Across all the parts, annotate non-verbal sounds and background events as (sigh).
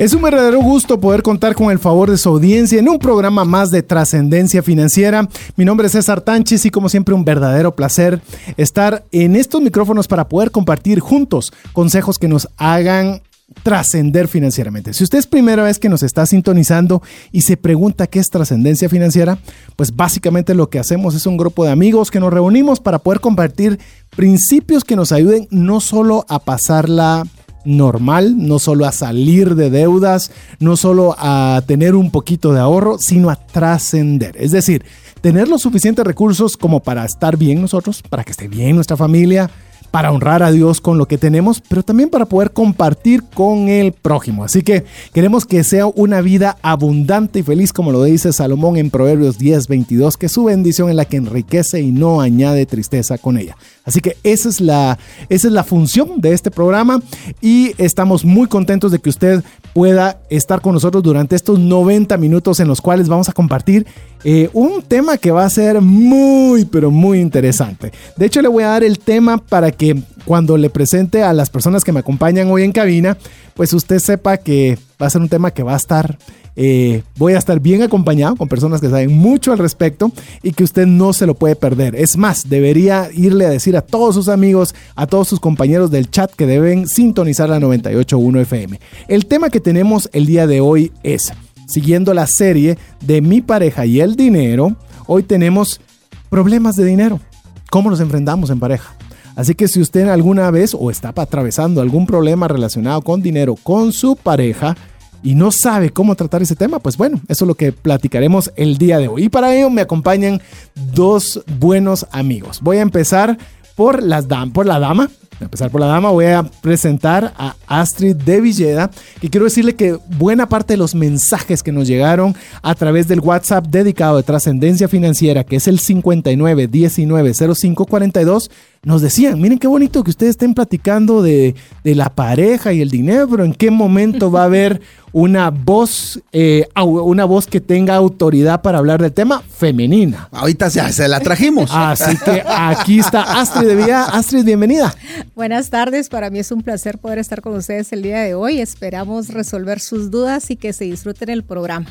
Es un verdadero gusto poder contar con el favor de su audiencia en un programa más de trascendencia financiera. Mi nombre es César Tánchez y como siempre un verdadero placer estar en estos micrófonos para poder compartir juntos consejos que nos hagan trascender financieramente. Si usted es primera vez que nos está sintonizando y se pregunta qué es trascendencia financiera, pues básicamente lo que hacemos es un grupo de amigos que nos reunimos para poder compartir principios que nos ayuden no solo a pasarla normal, no solo a salir de deudas, no solo a tener un poquito de ahorro, sino a trascender. Es decir, tener los suficientes recursos como para estar bien nosotros, para que esté bien nuestra familia, para honrar a Dios con lo que tenemos, pero también para poder compartir con el prójimo. Así que queremos que sea una vida abundante y feliz, como lo dice Salomón en Proverbios 10, 22, que su bendición es la que enriquece y no añade tristeza con ella. Así que esa es la, esa es la función de este programa y estamos muy contentos de que usted pueda estar con nosotros durante estos 90 minutos en los cuales vamos a compartir eh, un tema que va a ser muy, pero muy interesante. De hecho, le voy a dar el tema para que cuando le presente a las personas que me acompañan hoy en cabina, pues usted sepa que va a ser un tema que va a estar eh, voy a estar bien acompañado con personas que saben mucho al respecto y que usted no se lo puede perder. Es más, debería irle a decir a todos sus amigos, a todos sus compañeros del chat que deben sintonizar la 98.1 FM. El tema que tenemos el día de hoy es, siguiendo la serie de mi pareja y el dinero, hoy tenemos problemas de dinero. ¿Cómo nos enfrentamos en pareja? Así que si usted alguna vez o está atravesando algún problema relacionado con dinero con su pareja, y no sabe cómo tratar ese tema, pues bueno, eso es lo que platicaremos el día de hoy. Y para ello me acompañan dos buenos amigos. Voy a empezar por, la dama. A empezar por la dama, voy a presentar a Astrid de Villeda, y quiero decirle que buena parte de los mensajes que nos llegaron a través del WhatsApp dedicado de trascendencia financiera, que es el 59 19 05 42, nos decían, miren qué bonito que ustedes estén platicando de, de, la pareja y el dinero, pero en qué momento va a haber (laughs) una voz, eh, una voz que tenga autoridad para hablar del tema femenina. Ahorita se la trajimos. Así que aquí está Astrid de Villa. Astrid, bienvenida. Buenas tardes, para mí es un placer poder estar con ustedes el día de hoy. Esperamos resolver sus dudas y que se disfruten el programa.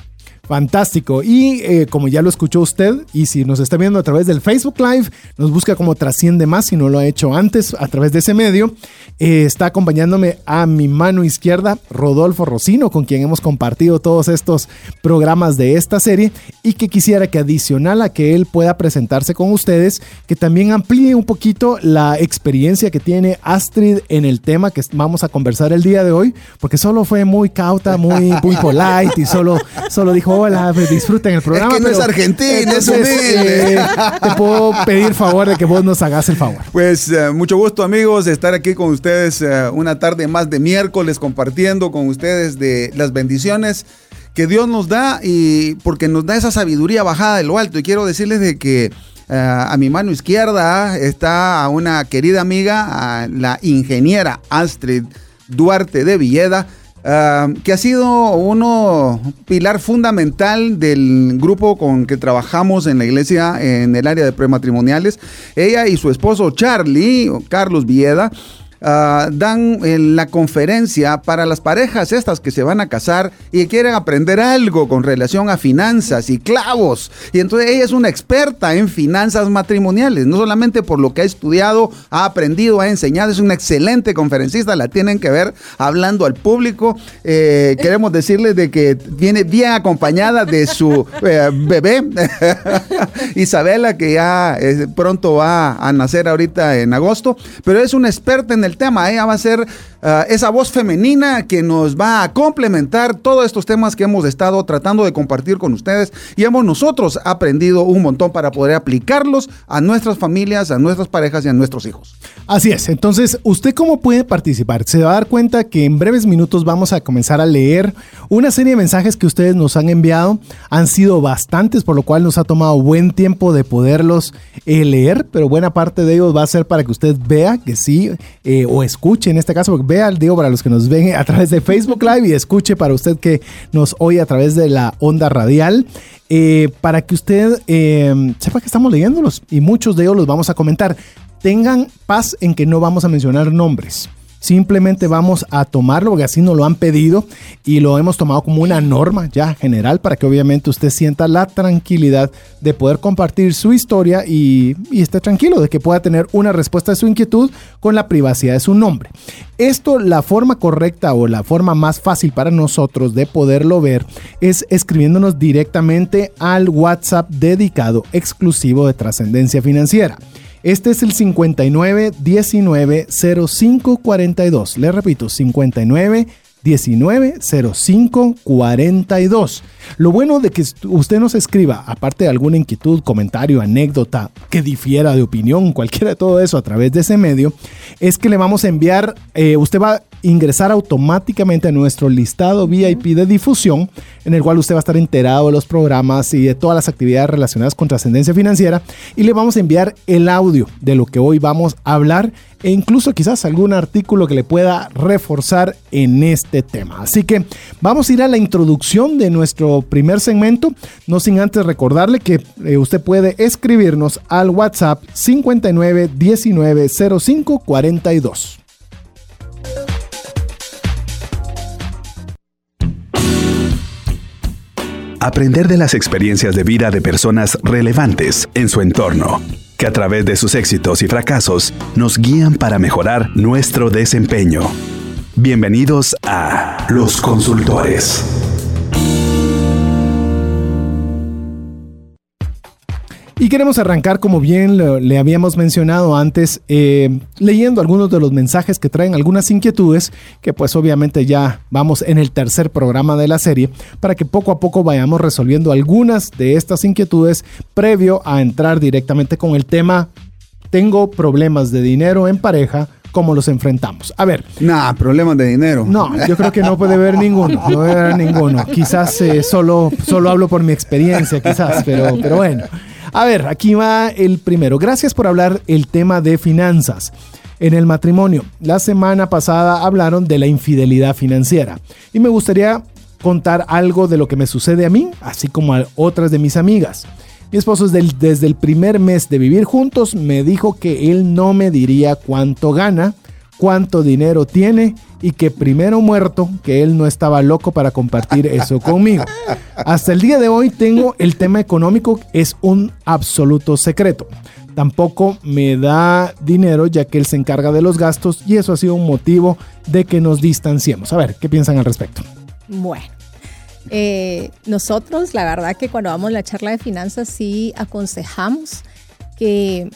Fantástico. Y eh, como ya lo escuchó usted, y si nos está viendo a través del Facebook Live, nos busca como Trasciende Más, si no lo ha hecho antes a través de ese medio. Eh, está acompañándome a mi mano izquierda, Rodolfo Rocino, con quien hemos compartido todos estos programas de esta serie, y que quisiera que adicional a que él pueda presentarse con ustedes, que también amplíe un poquito la experiencia que tiene Astrid en el tema que vamos a conversar el día de hoy, porque solo fue muy cauta, muy, muy polite y solo, solo dijo hola, pues, disfruten el programa. Es que no es argentino, es humilde. Eh, te puedo pedir favor de que vos nos hagas el favor. Pues eh, mucho gusto amigos de estar aquí con ustedes eh, una tarde más de miércoles compartiendo con ustedes de las bendiciones que Dios nos da y porque nos da esa sabiduría bajada de lo alto. Y quiero decirles de que a mi mano izquierda está una querida amiga, la ingeniera Astrid Duarte de Villeda Ah, que ha sido uno pilar fundamental del grupo con que trabajamos en la iglesia en el área de prematrimoniales. Ella y su esposo Charlie, Carlos Vieda, Ah, dan en la conferencia para las parejas estas que se van a casar y quieren aprender algo con relación a finanzas y clavos. Y entonces ella es una experta en finanzas matrimoniales, no solamente por lo que ha estudiado, ha aprendido, ha enseñado, es una excelente conferencista, la tienen que ver hablando al público. Eh, queremos decirles de que viene bien acompañada de su eh, bebé, (laughs) Isabela, que ya eh, pronto va a nacer ahorita en agosto, pero es una experta en el tema. Ella va a ser ah, esa voz femenina que nos va a complementar todos estos temas que hemos estado tratando de compartir con ustedes y hemos nosotros aprendido un montón para poder aplicarlos a nuestras familias, a nuestras parejas y a nuestros hijos. Así es, entonces, ¿usted cómo puede participar? Se va a dar cuenta que en breves minutos vamos a comenzar a leer una serie de mensajes que ustedes nos han enviado. Han sido bastantes, por lo cual nos ha tomado buen tiempo de poderlos eh, leer, pero buena parte de ellos va a ser para que usted vea que sí, eh, o escuche en este caso, porque vea, digo, para los que nos ven a través de Facebook Live y escuche para usted que nos oye a través de la onda radial. Eh, para que usted sepa que estamos leyéndolos y muchos de ellos los vamos a comentar tengan paz en que no vamos a mencionar nombres. Simplemente vamos a tomarlo porque así nos lo han pedido y lo hemos tomado como una norma ya general para que obviamente usted sienta la tranquilidad de poder compartir su historia y, y, esté tranquilo de que pueda tener una respuesta a su inquietud con la privacidad de su nombre. Esto, la forma correcta o la forma más fácil para nosotros de poderlo ver es escribiendo,nos directamente al WhatsApp dedicado exclusivo de trascendencia financiera. Este es el 59 19 05 42. Le repito, 59 19 05 42. Lo bueno de que usted nos escriba, aparte de alguna inquietud, comentario, anécdota que difiera de opinión, cualquiera de todo eso a través de ese medio, es que le vamos a enviar, eh, usted va a ingresar automáticamente a nuestro listado VIP de difusión, en el cual usted va a estar enterado de los programas y de todas las actividades relacionadas con trascendencia financiera, y le vamos a enviar el audio de lo que hoy vamos a hablar e incluso quizás algún artículo que le pueda reforzar en este tema. Así que vamos a ir a la introducción de nuestro primer segmento, no sin antes recordarle que eh, usted puede escribirnos al WhatsApp 59 19 05 42. Aprender de las experiencias de vida de personas relevantes en su entorno, que a través de sus éxitos y fracasos nos guían para mejorar nuestro desempeño. Bienvenidos a Los Consultores. Y queremos arrancar, como bien le, habíamos mencionado antes, eh, leyendo algunos de los mensajes que traen algunas inquietudes, que pues obviamente ya vamos en el tercer programa de la serie, para que poco a poco vayamos resolviendo algunas de estas inquietudes previo a entrar directamente con el tema, tengo problemas de dinero en pareja, cómo los enfrentamos. A ver. Nah, problemas de dinero. No, yo creo que no puede haber ninguno. No puede haber ninguno. Quizás eh, solo, solo hablo por mi experiencia, quizás, pero, pero bueno. A ver, aquí va el primero. Gracias por hablar el tema de finanzas. En el matrimonio, la semana pasada hablaron de la infidelidad financiera y me gustaría contar algo de lo que me sucede a mí, así como a otras de mis amigas. Mi esposo desde el primer mes de vivir juntos me dijo que él no me diría cuánto gana, cuánto dinero tiene y que primero muerto, que él no estaba loco para compartir eso (laughs) conmigo. Hasta el día de hoy tengo el tema económico, es un absoluto secreto. Tampoco me da dinero ya que él se encarga de los gastos y eso ha sido un motivo de que nos distanciemos. A ver, ¿qué piensan al respecto? Bueno. Eh, nosotros, la verdad que cuando vamos a la charla de finanzas sí aconsejamos que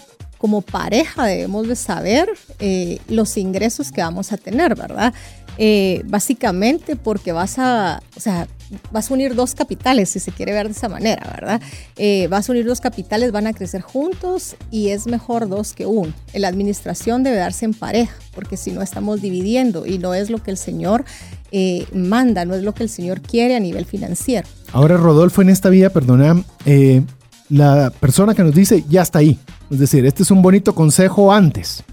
como pareja debemos de saber eh, los ingresos que vamos a tener, ¿verdad? Eh, básicamente porque vas a, o sea, vas a unir dos capitales, si se quiere ver de esa manera, ¿verdad? Eh, vas a unir dos capitales, van a crecer juntos y es mejor dos que uno. La administración debe darse en pareja, porque si no estamos dividiendo y no es lo que el Señor manda, no es lo que el Señor quiere a nivel financiero. Ahora, Rodolfo, en esta vía, perdona, la persona que nos dice ya está ahí. Es decir, este es un bonito consejo antes.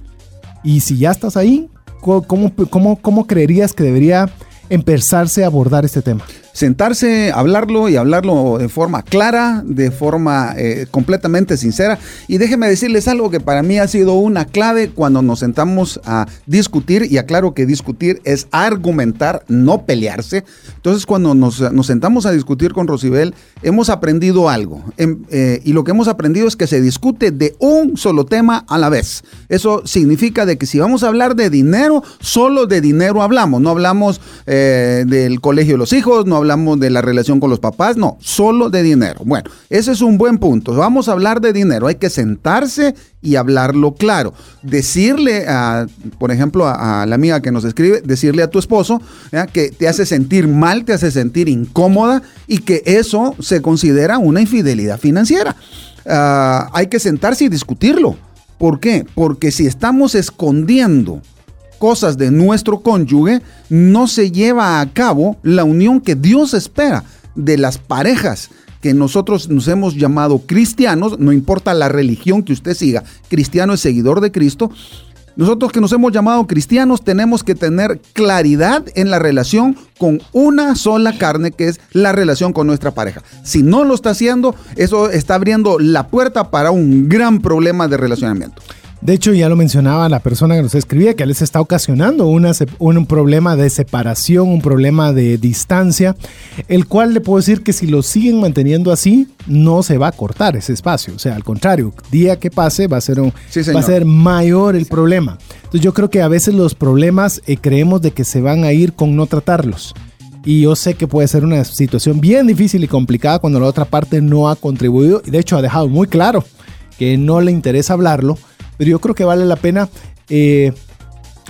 Y si ya estás ahí, ¿cómo, cómo, cómo creerías que debería empezarse a abordar este tema? Sentarse, hablarlo y hablarlo de forma clara, de forma eh, completamente sincera. Y déjenme decirles algo que para mí ha sido una clave cuando nos sentamos a discutir, y aclaro que discutir es argumentar, no pelearse. Entonces cuando nos, sentamos a discutir con Rosibel, hemos aprendido algo. Em, eh, y lo que hemos aprendido es que se discute de un solo tema a la vez. Eso significa de que si vamos a hablar de dinero, solo de dinero hablamos. No hablamos eh, del colegio de los hijos, no hablamos de la relación con los papás, no, solo de dinero. Bueno, ese es un buen punto. Vamos a hablar de dinero, hay que sentarse y hablarlo claro. Decirle, a, por ejemplo, a, la amiga que nos escribe, decirle a tu esposo que te hace sentir mal, te hace sentir incómoda y que eso se considera una infidelidad financiera. Ah, hay que sentarse y discutirlo. ¿Por qué? Porque si estamos escondiendo cosas de nuestro cónyuge, no se lleva a cabo la unión que Dios espera de las parejas que nosotros nos hemos llamado cristianos, no importa la religión que usted siga, cristiano es seguidor de Cristo, nosotros que nos hemos llamado cristianos tenemos que tener claridad en la relación con una sola carne, que es la relación con nuestra pareja. Si no lo está haciendo, eso está abriendo la puerta para un gran problema de relacionamiento. De hecho, ya lo mencionaba la persona que nos escribía, que les está ocasionando un problema de separación, un problema de distancia, el cual le puedo decir que si lo siguen manteniendo así, no se va a cortar ese espacio. O sea, al contrario, día que pase va a ser, un, va a ser mayor el problema. Entonces yo creo que a veces los problemas eh, creemos de que se van a ir con no tratarlos. Y yo sé que puede ser una situación bien difícil y complicada cuando la otra parte no ha contribuido y de hecho ha dejado muy claro que no le interesa hablarlo pero yo creo que vale la pena eh,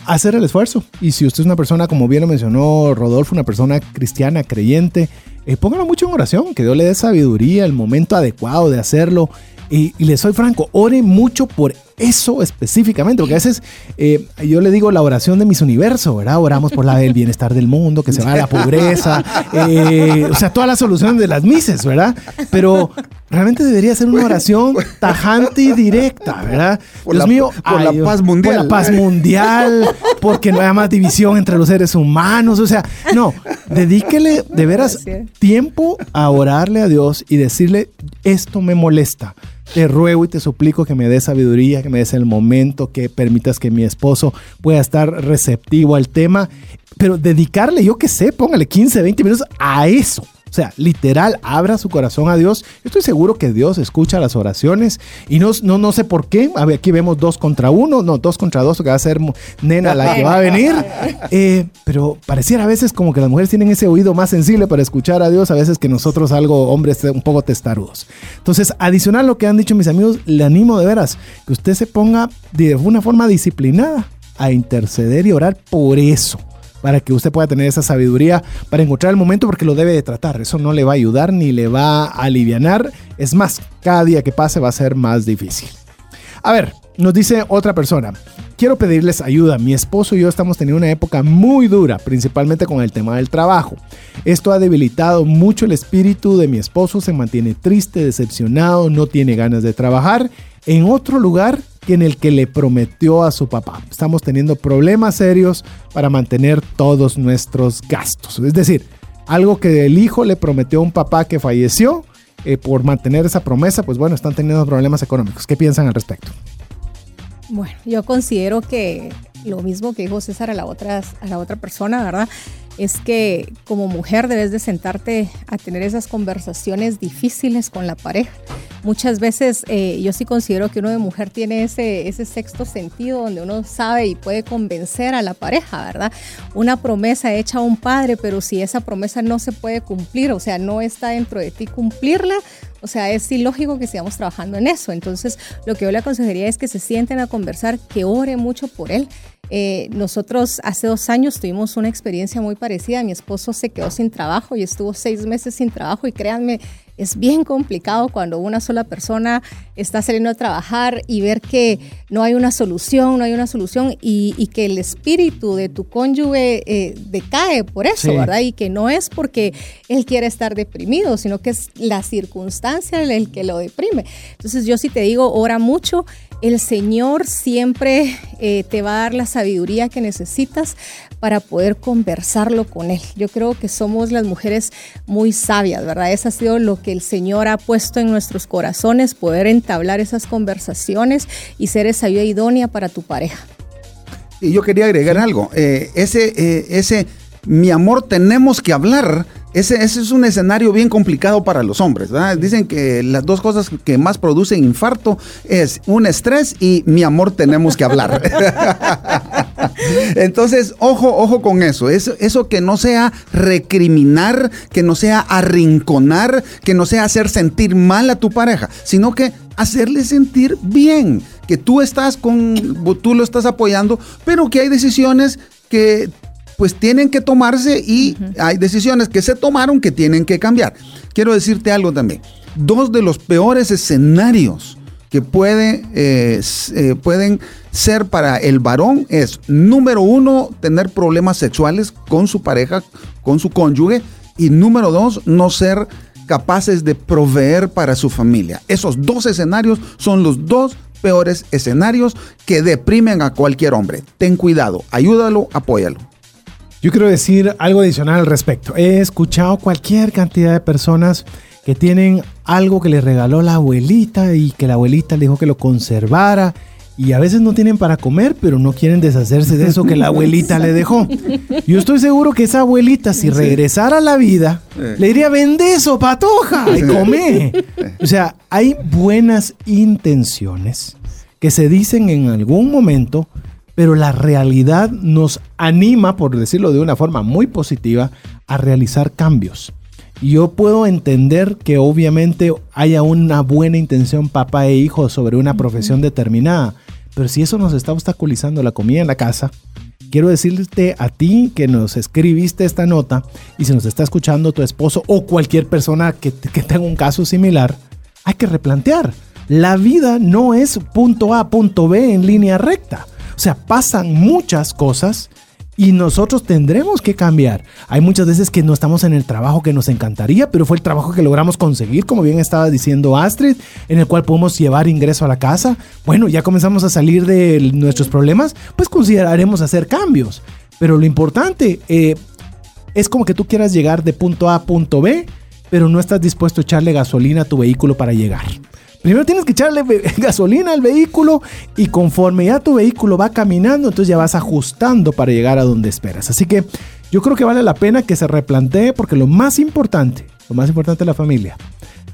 hacer el esfuerzo. Y si usted es una persona, como bien lo mencionó Rodolfo, una persona cristiana, creyente, eh, póngalo mucho en oración, que Dios le dé sabiduría, el momento adecuado de hacerlo. Y, y le soy franco, ore mucho por eso específicamente, porque a veces eh, yo le digo la oración de mis universos, ¿verdad? Oramos por la, el bienestar del mundo, que se vaya la pobreza, eh, o sea, todas las soluciones de las mises, ¿verdad? Pero realmente debería ser una oración tajante y directa, ¿verdad? Por Dios mío, por la paz mundial. Por la paz mundial, porque no haya más división entre los seres humanos, o sea, no, dedíquele de veras tiempo a orarle a Dios y decirle, esto me molesta te ruego y te suplico que me des sabiduría, que me des el momento, que permitas que mi esposo pueda estar receptivo al tema, pero dedicarle, yo que sé, póngale 15, 20 minutos a eso. O sea, literal, abra su corazón a Dios. Yo estoy seguro que Dios escucha las oraciones y no, no, no sé por qué. Aquí vemos dos contra uno, no, dos contra dos, que va a ser nena la que va a venir. Eh, pero pareciera a veces como que las mujeres tienen ese oído más sensible para escuchar a Dios, a veces que nosotros algo, hombres, un poco testarudos. Entonces, adicional a lo que han dicho mis amigos, le animo de veras que usted se ponga de una forma disciplinada a interceder y orar por eso para que usted pueda tener esa sabiduría para encontrar el momento porque lo debe de tratar. Eso no le va a ayudar ni le va a aliviar. Es más, cada día que pase va a ser más difícil. A ver, nos dice otra persona. Quiero pedirles ayuda. Mi esposo y yo estamos teniendo una época muy dura, principalmente con el tema del trabajo. Esto ha debilitado mucho el espíritu de mi esposo. Se mantiene triste, decepcionado, no tiene ganas de trabajar en otro lugar que en el que le prometió a su papá. Estamos teniendo problemas serios para mantener todos nuestros gastos. Es decir, algo que el hijo le prometió a un papá que falleció, eh, por mantener esa promesa, pues bueno, están teniendo problemas económicos. ¿Qué piensan al respecto? Bueno, yo considero que lo mismo que dijo César a la otra, a la otra persona, ¿verdad? Es que como mujer debes de sentarte a tener esas conversaciones difíciles con la pareja muchas veces eh, yo sí considero que uno de mujer tiene ese, ese sexto sentido donde uno sabe y puede convencer a la pareja, ¿verdad? Una promesa hecha a un padre, pero si esa promesa no se puede cumplir, o sea, no está dentro de ti cumplirla, o sea, es ilógico que sigamos trabajando en eso. Entonces, lo que yo le aconsejaría es que se sienten a conversar, que ore mucho por él. Eh, nosotros hace dos años tuvimos una experiencia muy parecida. Mi esposo se quedó sin trabajo y estuvo seis meses sin trabajo y créanme, es bien complicado cuando una sola persona está saliendo a trabajar y ver que no hay una solución, no hay una solución y, que el espíritu de tu cónyuge eh, decae por eso, ¿verdad? Y que no es porque él quiere estar deprimido, sino que es la circunstancia el que lo deprime. Entonces yo sí te digo, ora mucho el Señor siempre eh, te va a dar la sabiduría que necesitas para poder conversarlo con Él. Yo creo que somos las mujeres muy sabias, ¿verdad? Eso ha sido lo que el Señor ha puesto en nuestros corazones, poder entablar esas conversaciones y ser esa ayuda idónea para tu pareja. Y yo quería agregar algo. Eh, ese, eh, ese, mi amor, tenemos que hablar ese, es un escenario bien complicado para los hombres. Dicen que las dos cosas que más producen infarto es un estrés y mi amor tenemos que hablar. (laughs) Entonces, ojo, ojo con eso. eso. Eso que no sea recriminar, que no sea arrinconar, que no sea hacer sentir mal a tu pareja, sino que hacerle sentir bien, que tú estás con, tú lo estás apoyando, pero que hay decisiones que pues tienen que tomarse y hay decisiones que se tomaron que tienen que cambiar. Quiero decirte algo también. Dos de los peores escenarios que puede, eh, eh, pueden ser para el varón es, número uno, tener problemas sexuales con su pareja, con su cónyuge, y número dos, no ser capaces de proveer para su familia. Esos dos escenarios son los dos peores escenarios que deprimen a cualquier hombre. Ten cuidado, ayúdalo, apóyalo. Yo quiero decir algo adicional al respecto. He escuchado cualquier cantidad de personas que tienen algo que le regaló la abuelita y que la abuelita le dijo que lo conservara y a veces no tienen para comer, pero no quieren deshacerse de eso que la abuelita le dejó. Yo estoy seguro que esa abuelita, si regresara a la vida, le diría, vende eso, patoja, y come. O sea, hay buenas intenciones que se dicen en algún momento, pero la realidad nos anima, por decirlo de una forma muy positiva, a realizar cambios. Yo puedo entender que obviamente haya una buena intención papá e hijo sobre una profesión determinada, pero si eso nos está obstaculizando la comida en la casa, quiero decirte a ti que nos escribiste esta nota y si nos está escuchando tu esposo o cualquier persona que, que tenga un caso similar, hay que replantear. La vida no es punto A, punto B en línea recta. O sea, pasan muchas cosas y nosotros tendremos que cambiar. Hay muchas veces que no estamos en el trabajo que nos encantaría, pero fue el trabajo que logramos conseguir, como bien estaba diciendo Astrid, en el cual podemos llevar ingreso a la casa. Bueno, ya comenzamos a salir de nuestros problemas, pues consideraremos hacer cambios. Pero lo importante eh, es como que tú quieras llegar de punto A a punto B, pero no estás dispuesto a echarle gasolina a tu vehículo para llegar. Primero tienes que echarle (laughs) gasolina al vehículo y conforme ya tu vehículo va caminando, entonces ya vas ajustando para llegar a donde esperas. Así que yo creo que vale la pena que se replantee porque lo más importante, lo más importante es la familia.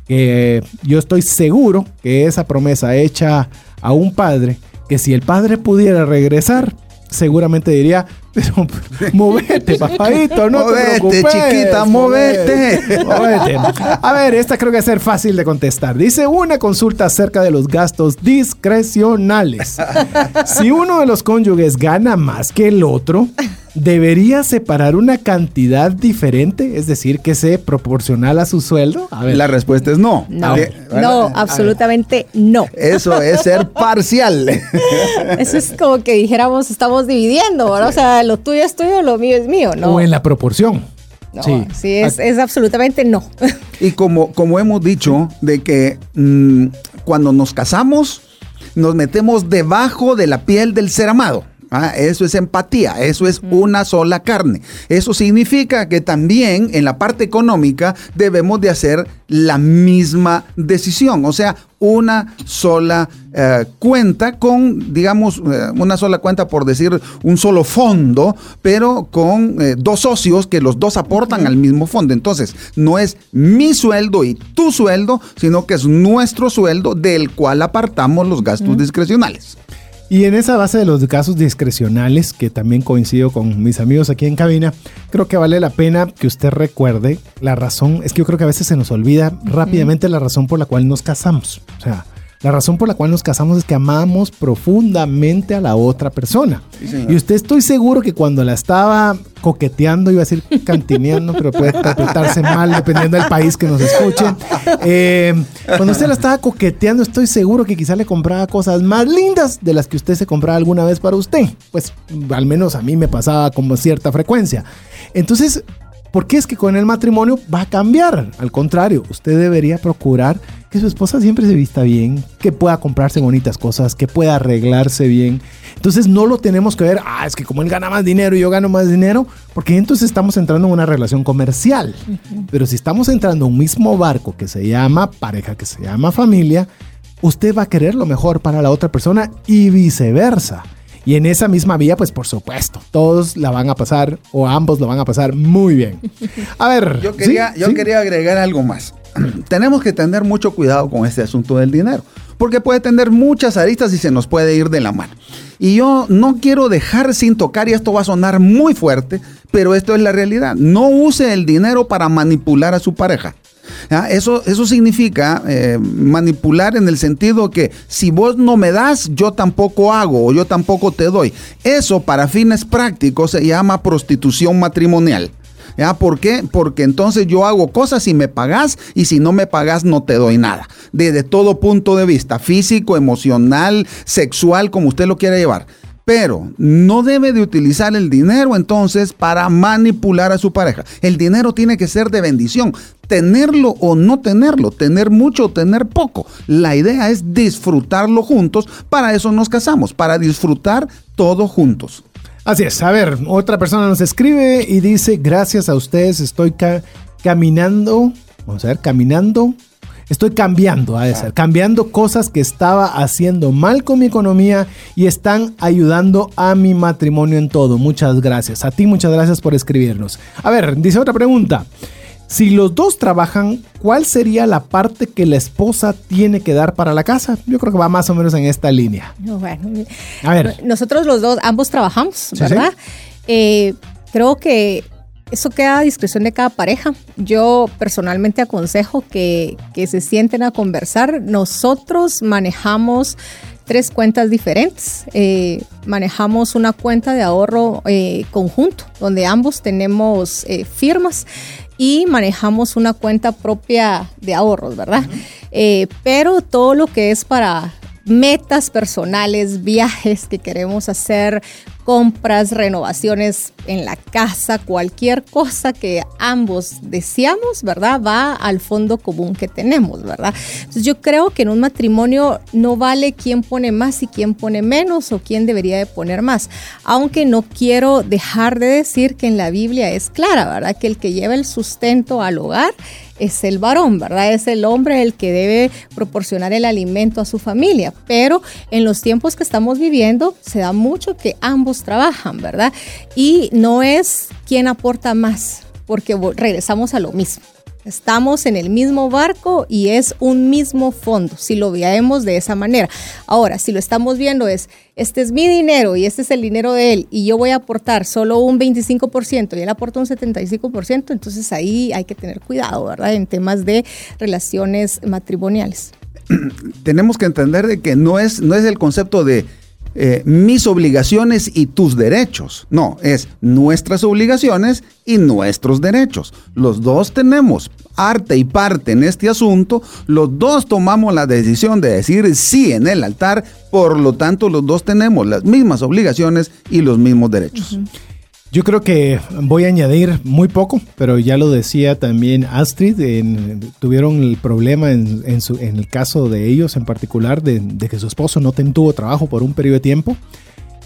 Que yo estoy seguro que esa promesa hecha a un padre, que si el padre pudiera regresar, seguramente diría, pero movete, (laughs) papadito, no movete, te preocupes. chiquita, movete. movete. (laughs) A ver, esta creo que va a ser fácil de contestar. Dice una consulta acerca de los gastos discrecionales. Si uno de los cónyuges gana más que el otro, ¿debería separar una cantidad diferente? Es decir, que sea proporcional a su sueldo. A ver. La respuesta es no. No, no, absolutamente no. Eso es ser (laughs) parcial. Eso es como que dijéramos, estamos dividiendo, ¿verdad? O sea, lo tuyo es tuyo, lo mío es mío, ¿no? O en la proporción. No, sí. sí, es, es absolutamente no. Y como, como hemos dicho, de que mm, cuando nos casamos, nos metemos debajo de la piel del ser amado. Ah, eso es empatía, eso es una sola carne. Eso significa que también en la parte económica debemos de hacer la misma decisión, o sea, una sola eh, cuenta con, digamos, eh, una sola cuenta por decir un solo fondo, pero con eh, dos socios que los dos aportan al mismo fondo. Entonces, no es mi sueldo y tu sueldo, sino que es nuestro sueldo del cual apartamos los gastos discrecionales. Y en esa base de los casos discrecionales, que también coincido con mis amigos aquí en cabina, creo que vale la pena que usted recuerde la razón. Es que yo creo que a veces se nos olvida rápidamente la razón por la cual nos casamos. O sea, la razón por la cual nos casamos es que amamos profundamente a la otra persona. y usted estoy seguro que cuando la estaba coqueteando, iba a decir cantineando, pero puede interpretarse mal dependiendo del país que nos escuche. Eh, cuando usted la estaba coqueteando, estoy seguro que quizá le compraba cosas más lindas de las que usted se compraba alguna vez para usted. Pues al menos a mí me pasaba con cierta frecuencia. Entonces, ¿Por qué es que con el matrimonio va a cambiar? Al contrario, usted debería procurar que su esposa siempre se vista bien, que pueda comprarse bonitas cosas, que pueda arreglarse bien. Entonces no lo tenemos que ver, ah, es que como él gana más dinero y yo gano más dinero, porque entonces estamos entrando en una relación comercial. Pero si estamos entrando en un mismo barco que se llama pareja, que se llama familia, usted va a querer lo mejor para la otra persona y viceversa. Y en esa misma vía, pues por supuesto, todos la van a pasar o ambos lo van a pasar muy bien. A ver, (laughs) Yo quería, ¿sí? yo ¿sí? quería agregar algo más. (clears throat) Tenemos que tener mucho cuidado con este asunto del dinero, porque puede tener muchas aristas y se nos puede ir de la mano. Y yo no quiero dejar sin tocar, y esto va a sonar muy fuerte, pero esto es la realidad. No use el dinero para manipular a su pareja. Eso, eso significa eh, manipular en el sentido que si vos no me das, yo tampoco hago o yo tampoco te doy. Eso para fines prácticos se llama prostitución matrimonial. ¿Ya? ¿Por qué? Porque entonces yo hago cosas y me pagas y si no me pagas no te doy nada. Desde todo punto de vista, físico, emocional, sexual, como usted lo quiera llevar pero no debe de utilizar el dinero entonces para manipular a su pareja. El dinero tiene que ser de bendición, tenerlo o no tenerlo, tener mucho o tener poco. La idea es disfrutarlo juntos, para eso nos casamos, para disfrutar todo juntos. Así es, a ver, otra persona nos escribe y dice, gracias a ustedes estoy caminando, vamos a ver, caminando Estoy cambiando, a decir, cambiando cosas que estaba haciendo mal con mi economía y están ayudando a mi matrimonio en todo. Muchas gracias. A ti muchas gracias por escribirnos. A ver, dice otra pregunta. Si los dos trabajan, ¿cuál sería la parte que la esposa tiene que dar para la casa? Yo creo que va más o menos en esta línea. Bueno, a ver. Nosotros los dos, ambos trabajamos, ¿verdad? Eh, creo que eso queda a discreción de cada pareja. Yo personalmente aconsejo que, se sienten a conversar. Nosotros manejamos tres cuentas diferentes. Eh, manejamos una cuenta de ahorro eh, conjunto, donde ambos tenemos eh, firmas y manejamos una cuenta propia de ahorros, ¿verdad? pero todo lo que es para metas personales, viajes que queremos hacer, compras, renovaciones en la casa, cualquier cosa que ambos deseamos, ¿verdad? Va al fondo común que tenemos, ¿verdad? Entonces yo creo que en un matrimonio no vale quién pone más y quién pone menos o quién debería de poner más, aunque no quiero dejar de decir que en la Biblia es clara, ¿verdad? Que el que lleva el sustento al hogar es el varón, ¿verdad? Es el hombre el que debe proporcionar el alimento a su familia. Pero en los tiempos que estamos viviendo se da mucho que ambos trabajan, ¿verdad? Y no es quien aporta más, porque regresamos a lo mismo. Estamos en el mismo barco y es un mismo fondo, si lo veamos de esa manera. Ahora, si lo estamos viendo es, este es mi dinero y este es el dinero de él y yo voy a aportar solo un 25% y él aporta un 75%, entonces ahí hay que tener cuidado, ¿verdad? En temas de relaciones matrimoniales. (clears throat) Tenemos que entender de que no es, no es el concepto de eh, mis obligaciones y tus derechos. No, es nuestras obligaciones y nuestros derechos. Los dos tenemos arte y parte en este asunto. Los dos tomamos la decisión de decir sí en el altar. Por lo tanto, los dos tenemos las mismas obligaciones y los mismos derechos. Yo creo que voy a añadir muy poco, pero ya lo decía también Astrid, tuvieron el problema en, el caso de ellos en particular, de, que su esposo no tuvo trabajo por un periodo de tiempo.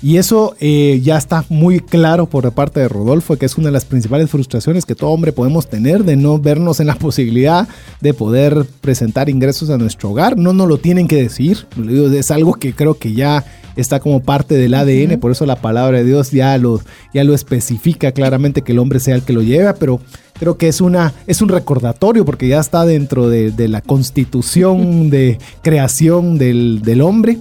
Y eso eh, ya está muy claro por parte de Rodolfo, que es una de las principales frustraciones que todo hombre podemos tener de no vernos en la posibilidad de poder presentar ingresos a nuestro hogar. No nos lo tienen que decir, es algo que creo que ya está como parte del ADN, por eso la palabra de Dios ya lo, ya lo especifica claramente que el hombre sea el que lo lleva, pero creo que es, una, es un recordatorio porque ya está dentro de, la constitución (laughs) de creación del, hombre.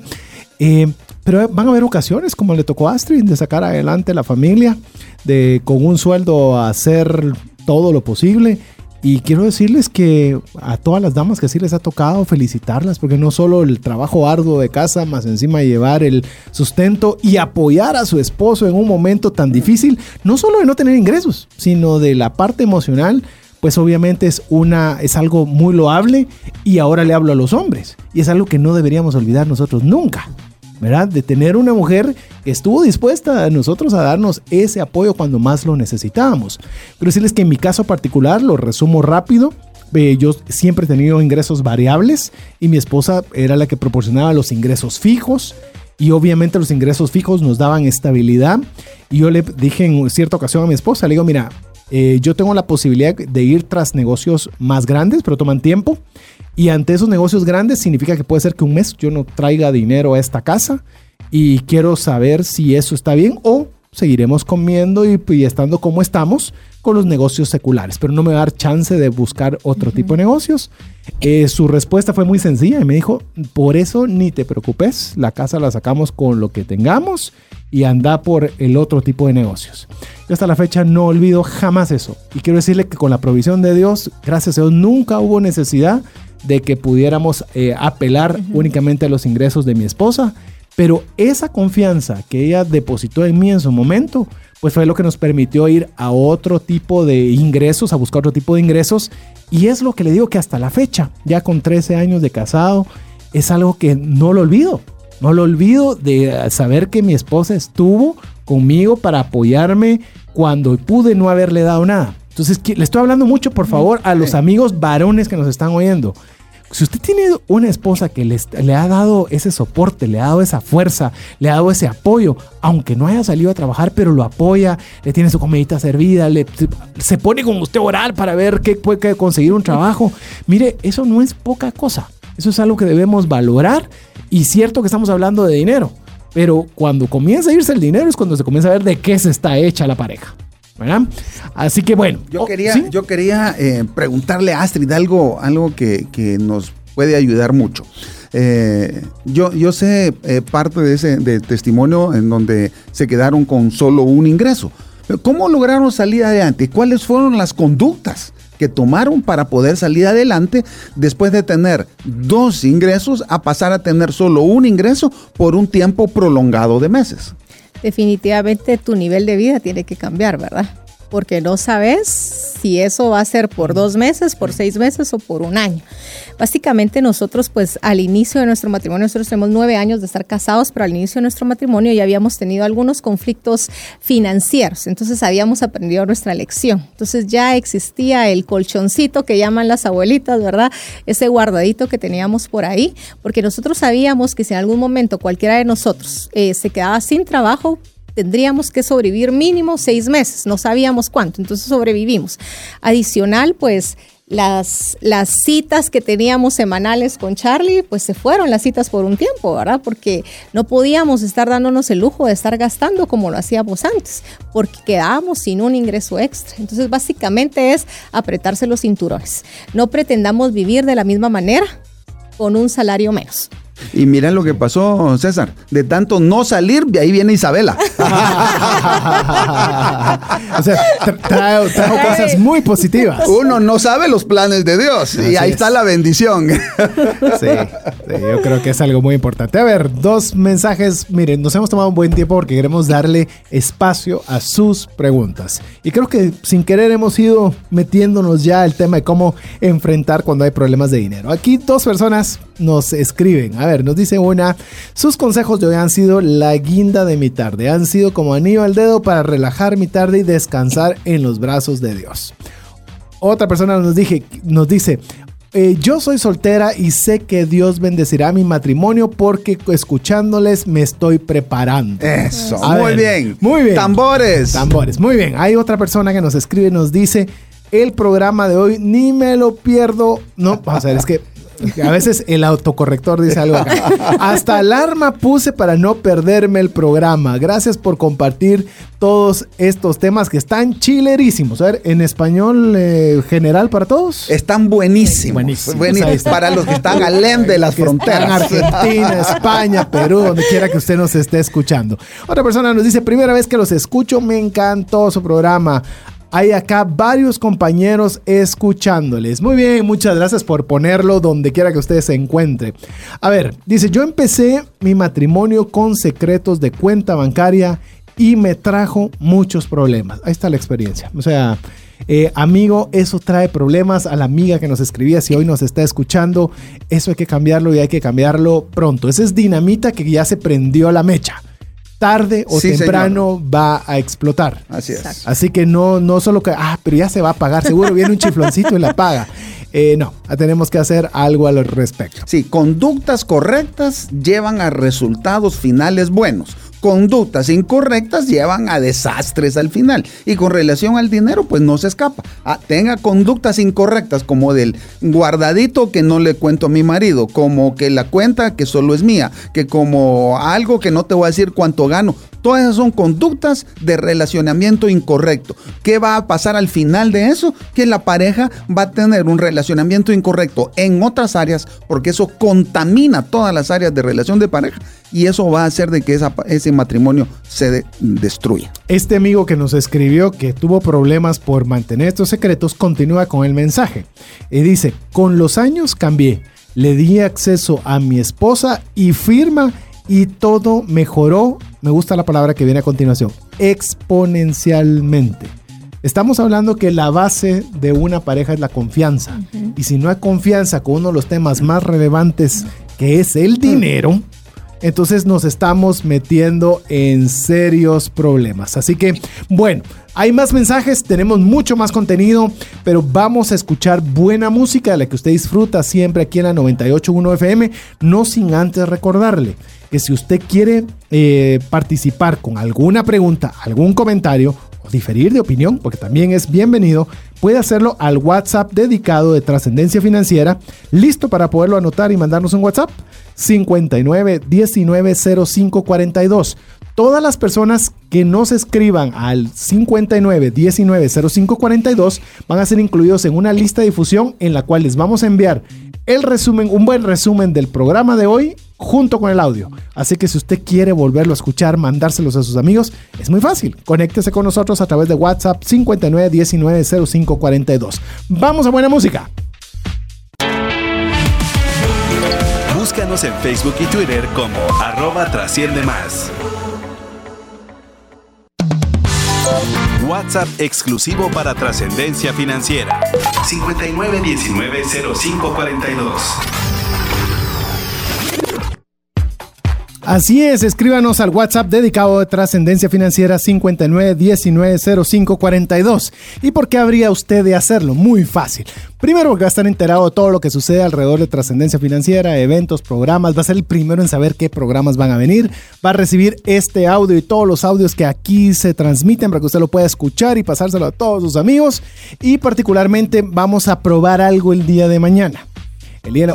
Eh, pero van a haber ocasiones, como le tocó a Astrid, de sacar adelante la familia, de con un sueldo hacer todo lo posible y quiero decirles que a todas las damas que sí les ha tocado felicitarlas, porque no solo el trabajo arduo de casa, más encima llevar el sustento y apoyar a su esposo en un momento tan difícil, no solo de no tener ingresos, sino de la parte emocional, pues obviamente es una es algo muy loable y ahora le hablo a los hombres y es algo que no deberíamos olvidar nosotros nunca. ¿Verdad? De tener una mujer que estuvo dispuesta a nosotros a darnos ese apoyo cuando más lo necesitábamos. Quiero decirles que en mi caso particular, lo resumo rápido, eh, yo siempre he tenido ingresos variables y mi esposa era la que proporcionaba los ingresos fijos y obviamente los ingresos fijos nos daban estabilidad y yo le dije en cierta ocasión a mi esposa, le digo, mira, eh, yo tengo la posibilidad de ir tras negocios más grandes, pero toman tiempo. Y ante esos negocios grandes significa que puede ser que un mes yo no traiga dinero a esta casa y quiero saber si eso está bien o seguiremos comiendo y, y estando como estamos con los negocios seculares, pero no me va a dar chance de buscar otro tipo de negocios. Eh, su respuesta fue muy sencilla y me dijo, por eso ni te preocupes, la casa la sacamos con lo que tengamos y anda por el otro tipo de negocios. Yo hasta la fecha no olvido jamás eso. Y quiero decirle que con la provisión de Dios, gracias a Dios, nunca hubo necesidad de que pudiéramos eh, apelar únicamente a los ingresos de mi esposa. Pero esa confianza que ella depositó en mí en su momento, pues fue lo que nos permitió ir a otro tipo de ingresos, a buscar otro tipo de ingresos. Y es lo que le digo que hasta la fecha, ya con 13 años de casado, es algo que no lo olvido. No lo olvido de saber que mi esposa estuvo conmigo para apoyarme cuando pude no haberle dado nada. Entonces, le estoy hablando mucho, por favor, a los amigos varones que nos están oyendo. Si usted tiene una esposa que les, le ha dado ese soporte, le ha dado esa fuerza, le ha dado ese apoyo, aunque no haya salido a trabajar, pero lo apoya, le tiene su comidita servida, le, se pone con usted a orar para ver qué puede conseguir un trabajo. Mire, eso no es poca cosa. Eso es algo que debemos valorar y cierto que estamos hablando de dinero, pero cuando comienza a irse el dinero es cuando se comienza a ver de qué se está hecha la pareja. ¿Verdad? Así que bueno. Yo quería, yo quería eh, preguntarle a Astrid algo, algo que, nos puede ayudar mucho. Eh, yo, yo sé eh, parte de ese de testimonio en donde se quedaron con solo un ingreso. ¿Cómo lograron salir adelante? ¿Cuáles fueron las conductas que tomaron para poder salir adelante después de tener dos ingresos a pasar a tener solo un ingreso por un tiempo prolongado de meses? Definitivamente tu nivel de vida tiene que cambiar, ¿verdad? Porque no sabes si eso va a ser por dos meses, por seis meses o por un año. Básicamente nosotros pues al inicio de nuestro matrimonio, nosotros tenemos nueve años de estar casados, pero al inicio de nuestro matrimonio ya habíamos tenido algunos conflictos financieros, entonces habíamos aprendido nuestra lección. Entonces ya existía el colchoncito que llaman las abuelitas, ¿verdad? Ese guardadito que teníamos por ahí, porque nosotros sabíamos que si en algún momento cualquiera de nosotros eh, se quedaba sin trabajo, tendríamos que sobrevivir mínimo seis meses, no sabíamos cuánto, entonces sobrevivimos. Adicional, pues las, las citas que teníamos semanales con Charlie, pues se fueron las citas por un tiempo, ¿verdad? Porque no podíamos estar dándonos el lujo de estar gastando como lo hacíamos antes, porque quedábamos sin un ingreso extra. Entonces, básicamente es apretarse los cinturones. No pretendamos vivir de la misma manera con un salario menos. Y mira lo que pasó, César. De tanto no salir, de ahí viene Isabela. (laughs) o sea, trae, cosas muy positivas. Uno no sabe los planes de Dios. y ahí está la bendición. sí, yo creo que es algo muy importante. A ver, dos mensajes. Miren, nos hemos tomado un buen tiempo porque queremos darle espacio a sus preguntas. Y creo que sin querer hemos ido metiéndonos ya el tema de cómo enfrentar cuando hay problemas de dinero. Aquí dos personas nos escriben. A ver, nos dice una, sus consejos de hoy han sido la guinda de mi tarde, han sido como anillo al dedo para relajar mi tarde y descansar en los brazos de Dios. Otra persona nos, dije, nos dice, eh, yo soy soltera y sé que Dios bendecirá mi matrimonio porque escuchándoles me estoy preparando. Eso, muy bien. Muy bien. Tambores. Tambores, muy bien. Hay otra persona que nos escribe y nos dice, el programa de hoy ni me lo pierdo. No, vamos a ver, es que a veces el autocorrector dice algo acá. Hasta alarma puse para no perderme el programa. Gracias por compartir todos estos temas que están chilerísimos. A ver, en español eh, general para todos. Están buenísimos. Buenísimos. para los que están al de las fronteras. En Argentina, España, Perú, donde quiera que usted nos esté escuchando. Otra persona nos dice, primera vez que los escucho, me encantó su programa. Hay acá varios compañeros escuchándoles. Muy bien, muchas gracias por ponerlo donde quiera que ustedes se encuentre. A ver, dice, yo empecé mi matrimonio con secretos de cuenta bancaria y me trajo muchos problemas. Ahí está la experiencia. O sea, eh, amigo, eso trae problemas a la amiga que nos escribía. Si hoy nos está escuchando, eso hay que cambiarlo y hay que cambiarlo pronto. Esa es dinamita que ya se prendió la mecha tarde o temprano va a explotar. Así es. Así que no, no solo que, ah, pero ya se va a pagar, seguro viene un chifloncito y la paga. Eh, no, tenemos que hacer algo al respecto. Sí, conductas correctas llevan a resultados finales buenos conductas incorrectas llevan a desastres al final. Y con relación al dinero, pues no se escapa. Ah, tenga conductas incorrectas como del guardadito que no le cuento a mi marido, como que la cuenta que solo es mía, que como algo que no te voy a decir cuánto gano. Todas esas son conductas de relacionamiento incorrecto. ¿Qué va a pasar al final de eso? Que la pareja va a tener un relacionamiento incorrecto en otras áreas porque eso contamina todas las áreas de relación de pareja y eso va a hacer de que ese matrimonio se destruya. Este amigo que nos escribió que tuvo problemas por mantener estos secretos continúa con el mensaje y dice, con los años cambié, le di acceso a mi esposa y firma y todo mejoró, me gusta la palabra que viene a continuación, exponencialmente. Estamos hablando que la base de una pareja es la confianza. Y si no hay confianza con uno de los temas más relevantes, que es el dinero, entonces nos estamos metiendo en serios problemas. Así que, bueno, hay más mensajes, tenemos mucho más contenido, pero vamos a escuchar buena música, de la que usted disfruta siempre aquí en la 98.1 FM, no sin antes recordarle que si usted quiere eh, participar con alguna pregunta, algún comentario o diferir de opinión, porque también es bienvenido, puede hacerlo al WhatsApp dedicado de Trascendencia Financiera, listo para poderlo anotar y mandarnos un WhatsApp 59 19 05 42. Todas las personas que nos escriban al 59 19 05 42 van a ser incluidos en una lista de difusión en la cual les vamos a enviar el resumen, un buen resumen del programa de hoy junto con el audio. Así que si usted quiere volverlo a escuchar, mandárselos a sus amigos, es muy fácil. Conéctese con nosotros a través de WhatsApp 59 19 05 42. Vamos a buena música. Búscanos en Facebook y Twitter como arroba trasciende más. WhatsApp exclusivo para trascendencia financiera. 59190542. Así es, escríbanos al WhatsApp dedicado de Trascendencia Financiera 59190542. ¿Y por qué habría usted de hacerlo? Muy fácil. Primero, porque va a estar enterado de todo lo que sucede alrededor de Trascendencia Financiera, eventos, programas. Va a ser el primero en saber qué programas van a venir. Va a recibir este audio y todos los audios que aquí se transmiten para que usted lo pueda escuchar y pasárselo a todos sus amigos. Y particularmente vamos a probar algo el día de mañana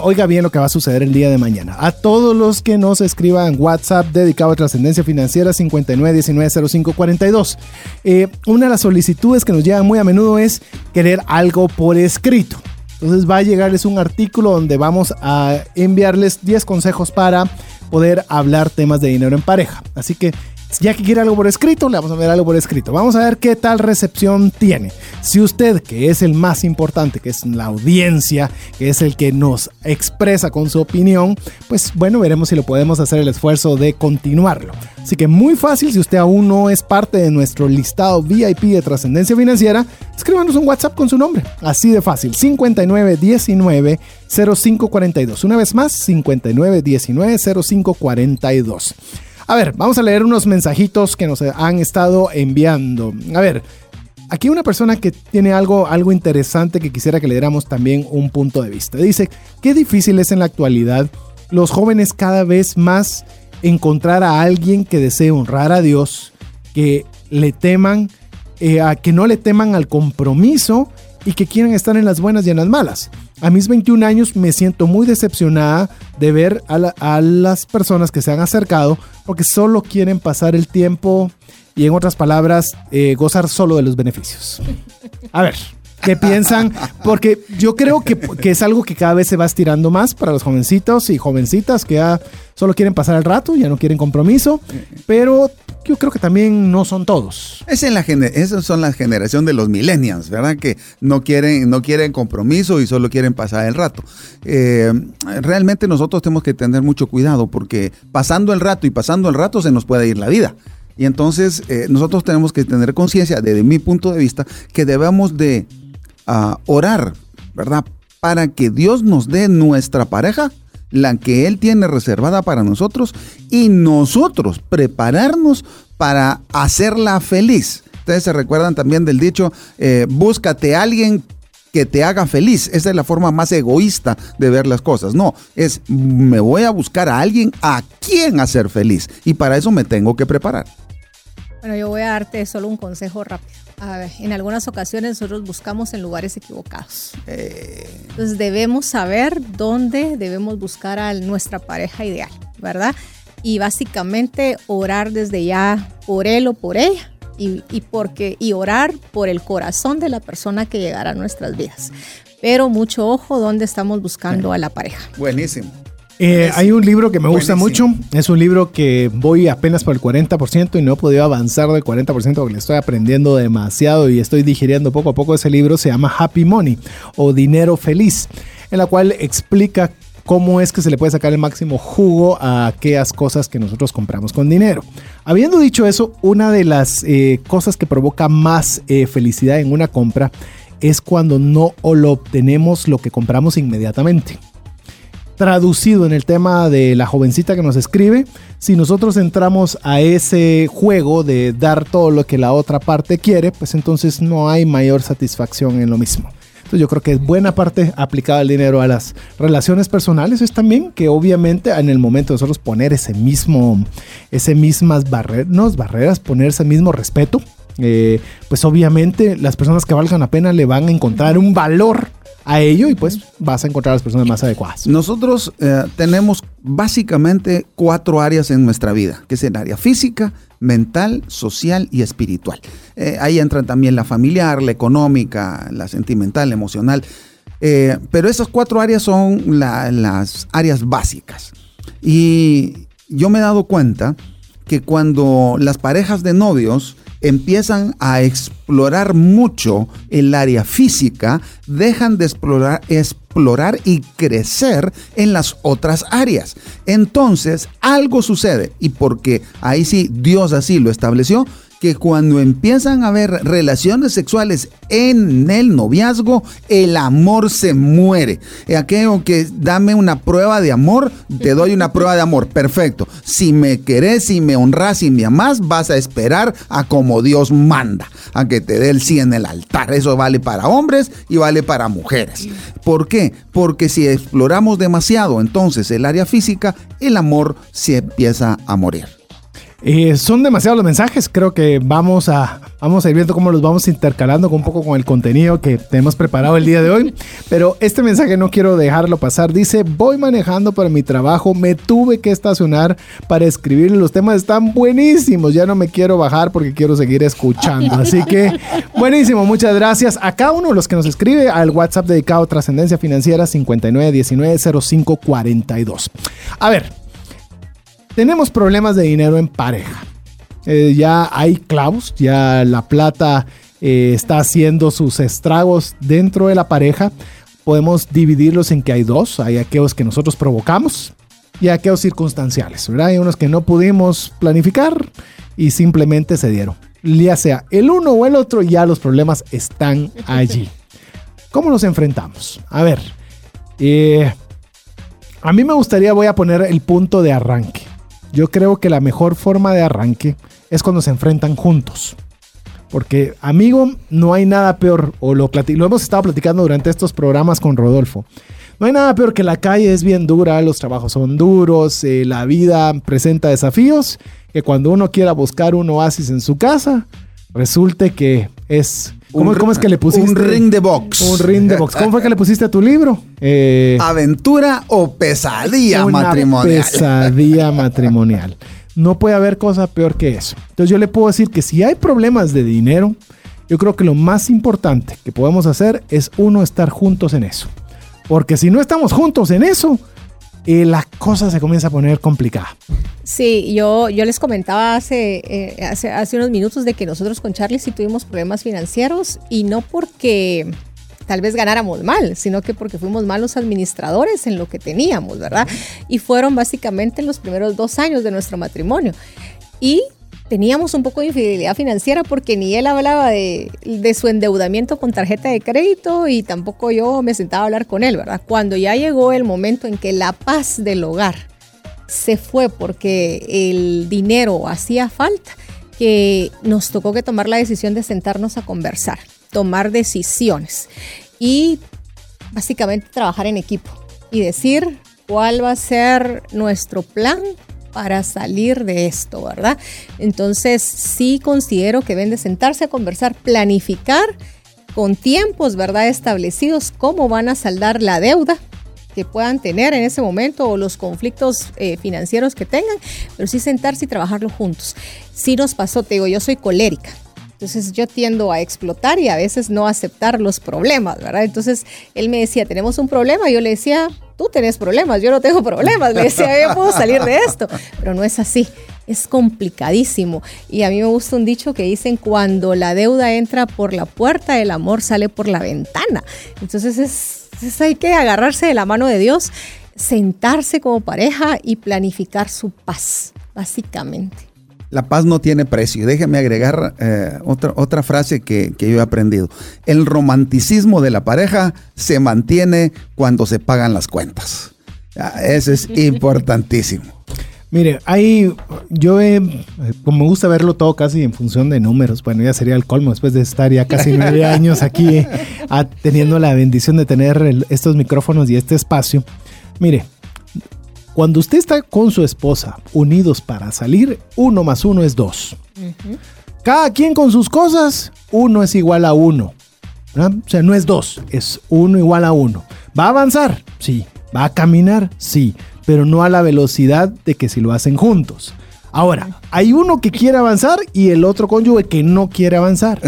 oiga bien lo que va a suceder el día de mañana. A todos los que nos escriban WhatsApp dedicado a trascendencia financiera 59190542. Eh, una de las solicitudes que nos llegan muy a menudo es querer algo por escrito. Entonces va a llegarles un artículo donde vamos a enviarles 10 consejos para poder hablar temas de dinero en pareja. Así que ya que quiere algo por escrito, le vamos a ver algo por escrito. Vamos a ver qué tal recepción tiene. Si usted, que es el más importante, que es la audiencia, que es el que nos expresa con su opinión, pues bueno, veremos si lo podemos hacer el esfuerzo de continuarlo. Así que muy fácil, si usted aún no es parte de nuestro listado VIP de trascendencia financiera, escríbanos un WhatsApp con su nombre. Así de fácil, 5919 0542. Una vez más, 5919 0542. A ver, vamos a leer unos mensajitos que nos han estado enviando. A ver, aquí una persona que tiene algo, algo interesante que quisiera que le diéramos también un punto de vista. Dice, qué difícil es en la actualidad los jóvenes cada vez más encontrar a alguien que desee honrar a Dios, que le teman, eh, a que no le teman al compromiso y que quieran estar en las buenas y en las malas. A mis 21 años me siento muy decepcionada de ver a, las personas que se han acercado porque solo quieren pasar el tiempo y en otras palabras, eh, gozar solo de los beneficios. A ver, ¿qué piensan? Porque yo creo que, que, es algo que cada vez se va estirando más para los jovencitos y jovencitas que ya solo quieren pasar el rato, ya no quieren compromiso, pero yo creo que también no son todos. Es en la esos son la generación de los millennials, ¿verdad? Que no quieren, no quieren compromiso y solo quieren pasar el rato. Eh, realmente nosotros tenemos que tener mucho cuidado porque pasando el rato y pasando el rato se nos puede ir la vida. Y entonces eh, nosotros tenemos que tener conciencia, desde mi punto de vista, que debemos de ah, orar, ¿verdad? Para que Dios nos dé nuestra pareja la que Él tiene reservada para nosotros y nosotros prepararnos para hacerla feliz. Ustedes se recuerdan también del dicho, eh, búscate a alguien que te haga feliz. Esa es la forma más egoísta de ver las cosas. No, es me voy a buscar a alguien a quien hacer feliz y para eso me tengo que preparar. Bueno, yo voy a darte solo un consejo rápido. A ver, en algunas ocasiones nosotros buscamos en lugares equivocados. Eh. Entonces debemos saber dónde debemos buscar a nuestra pareja ideal, ¿verdad? y básicamente orar desde ya por él o por ella y, porque, y orar por el corazón de la persona que llegará a nuestras vidas. Pero mucho ojo donde estamos buscando a la pareja. Buenísimo. Eh, hay un libro que me gusta mucho. Es un libro que voy apenas por el 40% y no he podido avanzar del 40% porque le estoy aprendiendo demasiado y estoy digiriendo poco a poco ese libro. Se llama Happy Money o Dinero Feliz, en la cual explica cómo es que se le puede sacar el máximo jugo a aquellas cosas que nosotros compramos con dinero. Habiendo dicho eso, una de las eh, cosas que provoca más eh, felicidad en una compra es cuando no lo obtenemos lo que compramos inmediatamente. Traducido en el tema de la jovencita que nos escribe, si nosotros entramos a ese juego de dar todo lo que la otra parte quiere, pues entonces no hay mayor satisfacción en lo mismo. Entonces yo creo que es buena parte aplicada el dinero a las relaciones personales es también que obviamente en el momento de nosotros poner ese mismo, ese mismas barreras, no barreras, poner ese mismo respeto, eh, pues obviamente las personas que valgan la pena le van a encontrar un valor a ello y pues vas a encontrar las personas más adecuadas. Nosotros eh, tenemos básicamente cuatro áreas en nuestra vida, que es el área física, mental, social y espiritual. Eh, ahí entran también la familiar, la económica, la sentimental, la emocional. Eh, pero esas cuatro áreas son las áreas básicas. Y yo me he dado cuenta que cuando las parejas de novios empiezan a explorar mucho el área física, dejan de explorar, explorar y crecer en las otras áreas. Entonces, algo sucede y porque ahí sí Dios así lo estableció, que cuando empiezan a haber relaciones sexuales en el noviazgo, el amor se muere. Aquello que dame una prueba de amor, te doy una prueba de amor. Perfecto. Si me querés, si me honras, si me amás, vas a esperar a como Dios manda, a que te dé el sí en el altar. Eso vale para hombres y vale para mujeres. ¿Por qué? Porque si exploramos demasiado entonces el área física, el amor se empieza a morir. Eh, son demasiados los mensajes, creo que vamos a, vamos a ir viendo cómo los vamos intercalando un poco con el contenido que tenemos preparado el día de hoy. Pero este mensaje no quiero dejarlo pasar. Dice, voy manejando para mi trabajo, me tuve que estacionar para escribir. Los temas están buenísimos, ya no me quiero bajar porque quiero seguir escuchando. Así que, buenísimo, muchas gracias a cada uno de los que nos escribe al WhatsApp dedicado a Trascendencia Financiera 59190542. A ver, tenemos problemas de dinero en pareja. Eh, ya hay clavos, ya la plata eh, está haciendo sus estragos dentro de la pareja. Podemos dividirlos en que hay dos, hay aquellos que nosotros provocamos y aquellos circunstanciales, ¿verdad? Hay unos que no pudimos planificar y simplemente se dieron. Ya sea el uno o el otro, ya los problemas están allí. ¿Cómo nos enfrentamos? A ver, eh, a mí me gustaría, voy a poner el punto de arranque. Yo creo que la mejor forma de arranque es cuando se enfrentan juntos. Porque, amigo, no hay nada peor, o lo, lo hemos estado platicando durante estos programas con Rodolfo. No hay nada peor que la calle es bien dura, los trabajos son duros, eh, la vida presenta desafíos, que cuando uno quiera buscar un oasis en su casa, resulte que es ¿Cómo, es que le pusiste? Un ring de box. Un ring de box. ¿Cómo fue que le pusiste a tu libro? Eh, Aventura o pesadilla matrimonial. Pesadilla matrimonial. No puede haber cosa peor que eso. Entonces yo le puedo decir que si hay problemas de dinero, yo creo que lo más importante que podemos hacer es uno estar juntos en eso. Porque si no estamos juntos en eso, eh, la cosa se comienza a poner complicada. Sí, yo, yo les comentaba hace, eh, hace, hace unos minutos de que nosotros con Charlie sí tuvimos problemas financieros y no porque tal vez ganáramos mal, sino que porque fuimos malos administradores en lo que teníamos, ¿verdad? Y fueron básicamente los primeros dos años de nuestro matrimonio. Y teníamos un poco de infidelidad financiera porque ni él hablaba de, su endeudamiento con tarjeta de crédito y tampoco yo me sentaba a hablar con él, ¿verdad? Cuando ya llegó el momento en que la paz del hogar se fue porque el dinero hacía falta, que nos tocó que tomar la decisión de sentarnos a conversar, tomar decisiones y básicamente trabajar en equipo y decir cuál va a ser nuestro plan para salir de esto, ¿verdad? Entonces sí considero que ven de sentarse a conversar, planificar con tiempos, ¿verdad? Establecidos cómo van a saldar la deuda que puedan tener en ese momento o los conflictos eh, financieros que tengan, pero sí sentarse y trabajarlo juntos. Sí nos pasó, te digo, yo soy colérica. Entonces yo tiendo a explotar y a veces no aceptar los problemas, ¿verdad? Entonces él me decía, tenemos un problema, yo le decía, tú tenés problemas, yo no tengo problemas, le decía, yo puedo salir de esto, pero no es así, es complicadísimo. Y a mí me gusta un dicho que dicen, cuando la deuda entra por la puerta, el amor sale por la ventana. Entonces es, hay que agarrarse de la mano de Dios, sentarse como pareja y planificar su paz, básicamente. La paz no tiene precio. Déjeme agregar eh, otra, otra frase que, yo he aprendido. El romanticismo de la pareja se mantiene cuando se pagan las cuentas. Eso es (laughs) importantísimo. Mire, hay, yo he, como me gusta verlo todo casi en función de números, bueno, ya sería el colmo después de estar ya casi nueve (laughs) años aquí teniendo la bendición de tener estos micrófonos y este espacio. Mire, cuando usted está con su esposa unidos para salir, uno más uno es dos. Cada quien con sus cosas, uno es igual a uno. O sea, no es dos, es uno igual a uno. ¿Va a avanzar? Sí. ¿Va a caminar? Sí. Pero no a la velocidad de que si lo hacen juntos. Ahora, hay uno que quiere avanzar y el otro cónyuge que no quiere avanzar.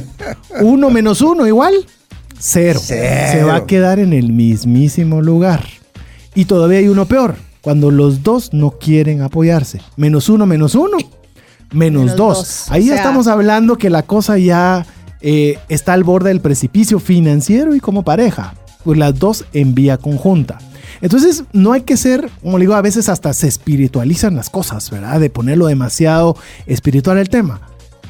Uno menos uno igual, cero. cero. Se va a quedar en el mismísimo lugar. Y todavía hay uno peor cuando los dos no quieren apoyarse. Menos uno, menos uno, menos, dos. Ahí estamos hablando que la cosa ya eh, está al borde del precipicio financiero y como pareja. Pues las dos en vía conjunta. Entonces, no hay que ser, como digo, a veces hasta se espiritualizan las cosas, ¿verdad? De ponerlo demasiado espiritual el tema.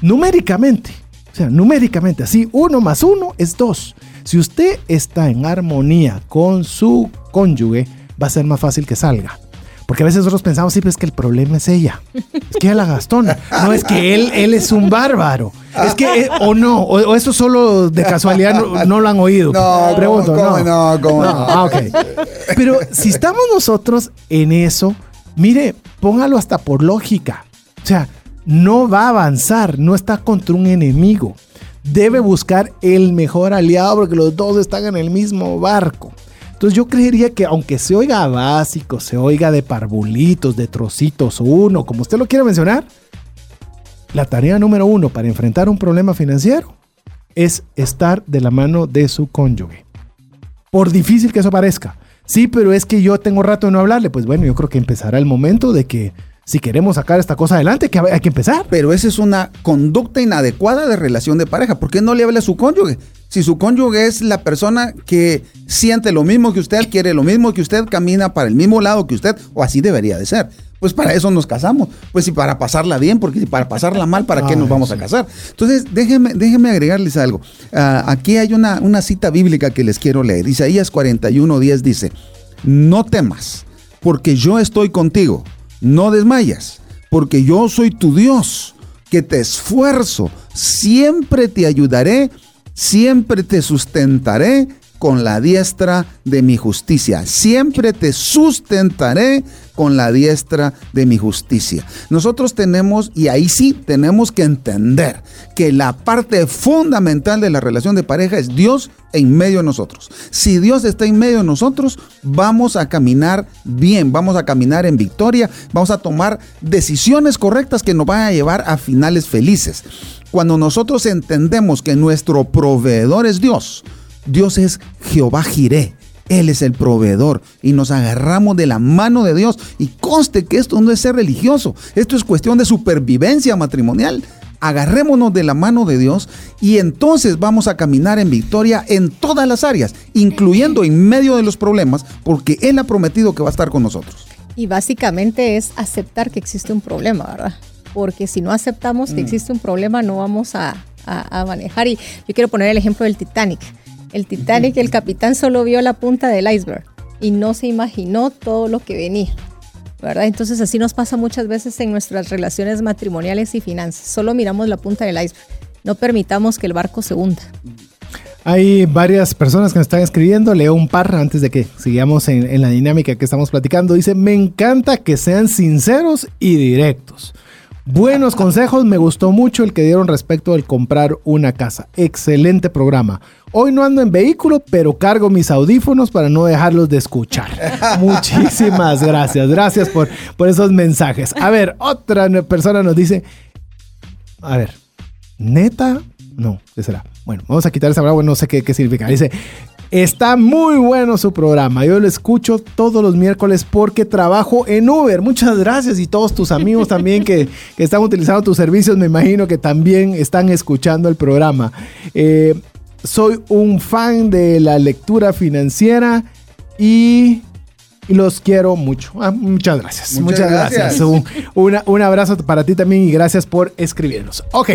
Numéricamente, o sea, numéricamente, así, uno más uno es dos. Si usted está en armonía con su cónyuge, va a ser más fácil que salga. Porque a veces nosotros pensamos, sí, pero es que el problema es ella. Es que ella la gastona. No, es que él, él es un bárbaro. Es que, eh, o no, o, eso solo de casualidad no, lo han oído. No, Pregunto, ¿cómo, no, ¿cómo no? Ah, pero si estamos nosotros en eso, mire, póngalo hasta por lógica. O sea, no va a avanzar, no está contra un enemigo. Debe buscar el mejor aliado porque los dos están en el mismo barco. Entonces yo creería que aunque se oiga básico, se oiga de parvulitos, de trocitos uno, como usted lo quiera mencionar, la tarea número uno para enfrentar un problema financiero es estar de la mano de su cónyuge. Por difícil que eso parezca. Sí, pero es que yo tengo rato de no hablarle. Pues bueno, yo creo que empezará el momento de que si queremos sacar esta cosa adelante, que hay que empezar. Pero esa es una conducta inadecuada de relación de pareja. ¿Por qué no le habla a su cónyuge? Si su cónyuge es la persona que siente lo mismo que usted, quiere lo mismo que usted, camina para el mismo lado que usted, o así debería de ser. Pues para eso nos casamos. Pues si para pasarla bien, porque si para pasarla mal, ¿para qué nos vamos a casar? Entonces, déjenme, déjenme agregarles algo. Ah, aquí hay una, una cita bíblica que les quiero leer. Isaías 41, 10 dice, no temas, porque yo estoy contigo no desmayas, porque yo soy tu Dios, que te esfuerzo, siempre te ayudaré, siempre te sustentaré con la diestra de mi justicia. Siempre te sustentaré con la diestra de mi justicia. Nosotros tenemos, y ahí sí tenemos que entender que la parte fundamental de la relación de pareja es Dios en medio de nosotros. Si Dios está en medio de nosotros, vamos a caminar bien, vamos a caminar en victoria, vamos a tomar decisiones correctas que nos van a llevar a finales felices. Cuando nosotros entendemos que nuestro proveedor es Dios, Dios es Jehová Jiré. Él es el proveedor y nos agarramos de la mano de Dios. Y conste que esto no es ser religioso, esto es cuestión de supervivencia matrimonial. Agarrémonos de la mano de Dios y entonces vamos a caminar en victoria en todas las áreas, incluyendo en medio de los problemas, porque Él ha prometido que va a estar con nosotros. Y básicamente es aceptar que existe un problema, ¿verdad? Porque si no aceptamos que mm. existe un problema, no vamos a, a manejar. Y yo quiero poner el ejemplo del Titanic el Titanic, el capitán solo vio la punta del iceberg y no se imaginó todo lo que venía. ¿verdad? Entonces así nos pasa muchas veces en nuestras relaciones matrimoniales y finanzas. Solo miramos la punta del iceberg. No permitamos que el barco se hunda. Hay varias personas que nos están escribiendo. Leo un par antes de que sigamos en, en la dinámica que estamos platicando. Dice, me encanta que sean sinceros y directos. Buenos consejos, me gustó mucho el que dieron respecto al comprar una casa. Excelente programa. Hoy no ando en vehículo, pero cargo mis audífonos para no dejarlos de escuchar. (laughs) Muchísimas gracias. Gracias por, por esos mensajes. A ver, otra persona nos dice, a ver, neta, no, ¿qué será? Bueno, vamos a quitar esa palabra, no sé qué, qué significa. Dice, Está muy bueno su programa. Yo lo escucho todos los miércoles porque trabajo en Uber. Muchas gracias y todos tus amigos también que, están utilizando tus servicios, me imagino que también están escuchando el programa. Eh, soy un fan de la lectura financiera y, los quiero mucho. Ah, muchas gracias. Muchas, gracias. Un, un abrazo para ti también y gracias por escribirnos. Ok.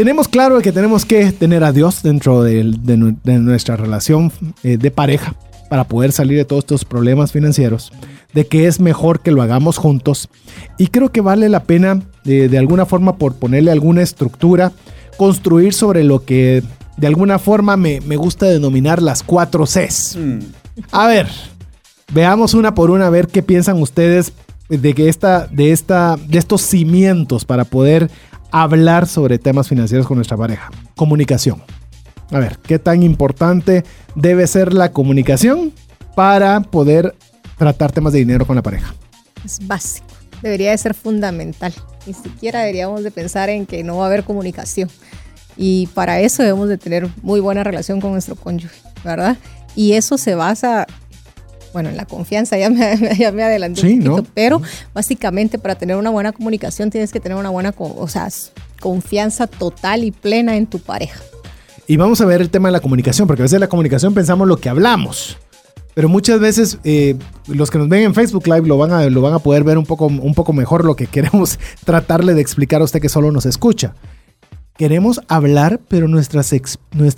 Tenemos claro que tenemos que tener a Dios dentro de, nuestra relación eh, de pareja para poder salir de todos estos problemas financieros, de que es mejor que lo hagamos juntos y creo que vale la pena de alguna forma por ponerle alguna estructura, construir sobre lo que de alguna forma me, gusta denominar las cuatro Cs. Mm. A ver, veamos una por una a ver qué piensan ustedes de que esta, de esta, de estos cimientos para poder hablar sobre temas financieros con nuestra pareja. Comunicación. A ver, ¿qué tan importante debe ser la comunicación para poder tratar temas de dinero con la pareja? Es básico, debería de ser fundamental. Ni siquiera deberíamos de pensar en que no va a haber comunicación. Y para eso debemos de tener muy buena relación con nuestro cónyuge, ¿verdad? Y eso se basa bueno, en la confianza, (laughs) ya me, ya me adelanté un poquito, pero básicamente para tener una buena comunicación tienes que tener una buena, o sea, confianza total y plena en tu pareja. Y vamos a ver el tema de la comunicación, porque a veces la comunicación pensamos lo que hablamos. Pero muchas veces eh, los que nos ven en Facebook Live lo van, a, lo van a poder ver un poco, un poco mejor lo que (laughs) queremos tratarle de explicar a usted que solo nos escucha queremos hablar, pero nuestra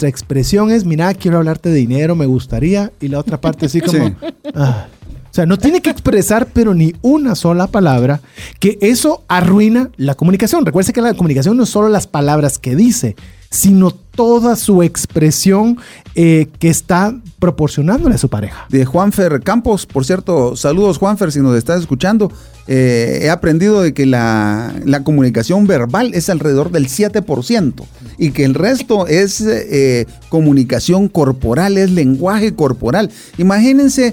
expresión es, mira, quiero hablarte de dinero, me gustaría, y la otra parte así como... Ah". O sea, no tiene que expresar, pero ni una sola palabra, que eso arruina la comunicación. Recuerde que la comunicación no es solo las palabras que dice, sino toda su expresión eh, que está proporcionándole a su pareja. De Juanfer Campos, por cierto, saludos Juanfer si nos estás escuchando. Eh, he aprendido de que la, comunicación verbal es alrededor del 7% y que el resto es eh, comunicación corporal, es lenguaje corporal. Imagínense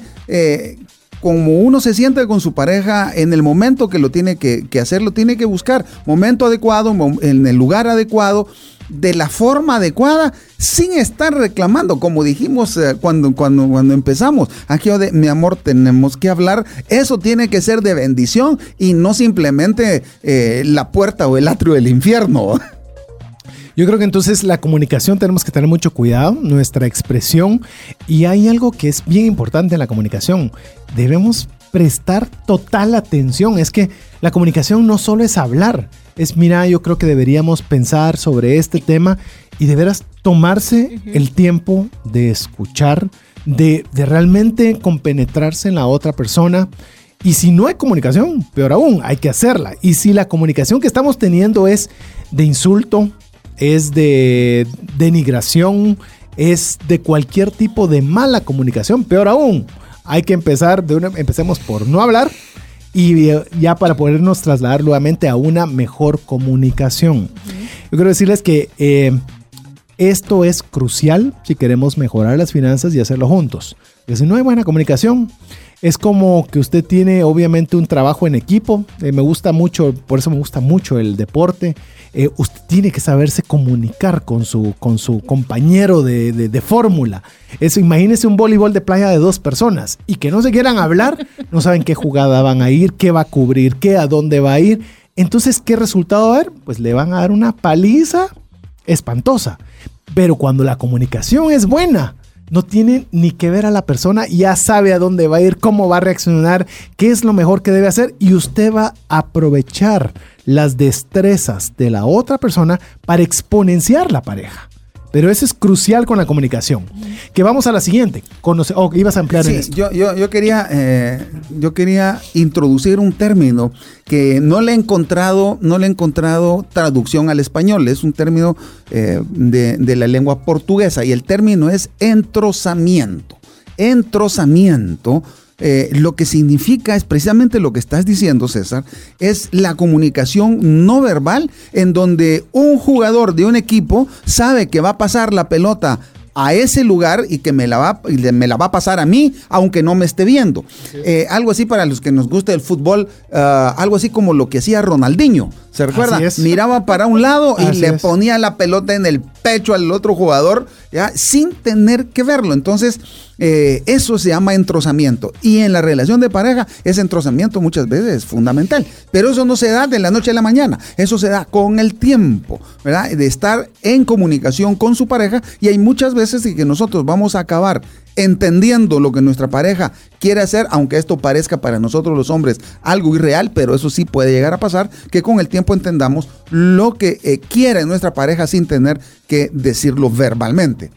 como uno se siente con su pareja en el momento que lo tiene que, hacer, lo tiene que buscar, momento adecuado, en el lugar adecuado de la forma adecuada sin estar reclamando, como dijimos eh, cuando, cuando, cuando empezamos. Aquí mi amor, tenemos que hablar. Eso tiene que ser de bendición y no simplemente eh, la puerta o el atrio del infierno. (laughs) Yo creo que entonces la comunicación tenemos que tener mucho cuidado, nuestra expresión, y hay algo que es bien importante en la comunicación. Debemos prestar total atención. Es que la comunicación no solo es hablar, es, mira, yo creo que deberíamos pensar sobre este tema y de veras tomarse el tiempo de escuchar, de, de realmente compenetrarse en la otra persona. Y si no hay comunicación, peor aún, hay que hacerla. Y si la comunicación que estamos teniendo es de insulto, es de denigración, es de cualquier tipo de mala comunicación, peor aún, hay que empezar, de una, empecemos por no hablar y ya para podernos trasladar nuevamente a una mejor comunicación. Yo quiero decirles que eh, esto es crucial si queremos mejorar las finanzas y hacerlo juntos. Porque si no hay buena comunicación, es como que usted tiene obviamente un trabajo en equipo. Eh, me gusta mucho, por eso me gusta mucho el deporte. Eh, usted tiene que saberse comunicar con su, con su compañero de, de, fórmula. Eso, imagínese un voleibol de playa de dos personas y que no se quieran hablar, no saben qué jugada van a ir, qué va a cubrir, qué, a dónde va a ir. Entonces, ¿qué resultado va a haber? Pues le van a dar una paliza espantosa. Pero cuando la comunicación es buena, no tiene ni que ver a la persona, ya sabe a dónde va a ir, cómo va a reaccionar, qué es lo mejor que debe hacer y usted va a aprovechar las destrezas de la otra persona para exponenciar la pareja. Pero eso es crucial con la comunicación. Que vamos a la siguiente. Conoce oh, ibas a ampliar en esto. Yo, yo, quería, eh, yo quería introducir un término que no le he encontrado, no le he encontrado traducción al español. Es un término eh, de, de la lengua portuguesa y el término es entrozamiento. Entrozamiento eh, lo que significa es precisamente lo que estás diciendo, César, es la comunicación no verbal en donde un jugador de un equipo sabe que va a pasar la pelota a ese lugar y que me la va, me la va a pasar a mí, aunque no me esté viendo. Eh, algo así para los que nos gusta el fútbol, ah, algo así como lo que hacía Ronaldinho. ¿Se recuerda? Miraba para un lado y le ponía la pelota en el pecho al otro jugador, ya, sin tener que verlo. Entonces, eh, eso se llama entrozamiento. Y en la relación de pareja, ese entrozamiento muchas veces es fundamental. Pero eso no se da de la noche a la mañana. Eso se da con el tiempo, ¿verdad? De estar en comunicación con su pareja. Y hay muchas veces que nosotros vamos a acabar entendiendo lo que nuestra pareja quiere hacer, aunque esto parezca para nosotros los hombres algo irreal, pero eso sí puede llegar a pasar, que con el tiempo entendamos lo que eh, quiere nuestra pareja sin tener que decirlo verbalmente.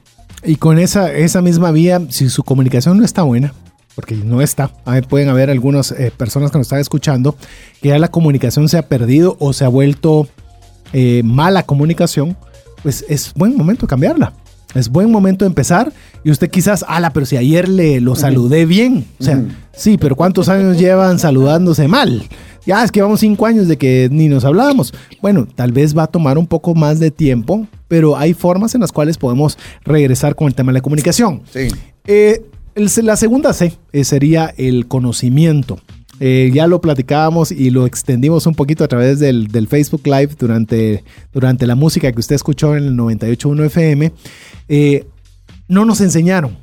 Y con esa, esa misma vía, si su comunicación no está buena, porque no está, pueden haber algunas eh, personas que nos están escuchando, que ya la comunicación se ha perdido o se ha vuelto eh, mala comunicación, pues es buen momento cambiarla. Es buen momento de empezar y usted quizás, ala, pero si ayer le lo saludé bien. O sea, sí, pero ¿cuántos años llevan saludándose mal? Ya es que vamos cinco años de que ni nos hablábamos. Bueno, tal vez va a tomar un poco más de tiempo, pero hay formas en las cuales podemos regresar con el tema de la comunicación. Sí. Eh, la segunda C eh, sería el conocimiento. Eh, ya lo platicábamos y lo extendimos un poquito a través del, Facebook Live durante, durante la música que usted escuchó en el 98.1 FM. Eh, no nos enseñaron.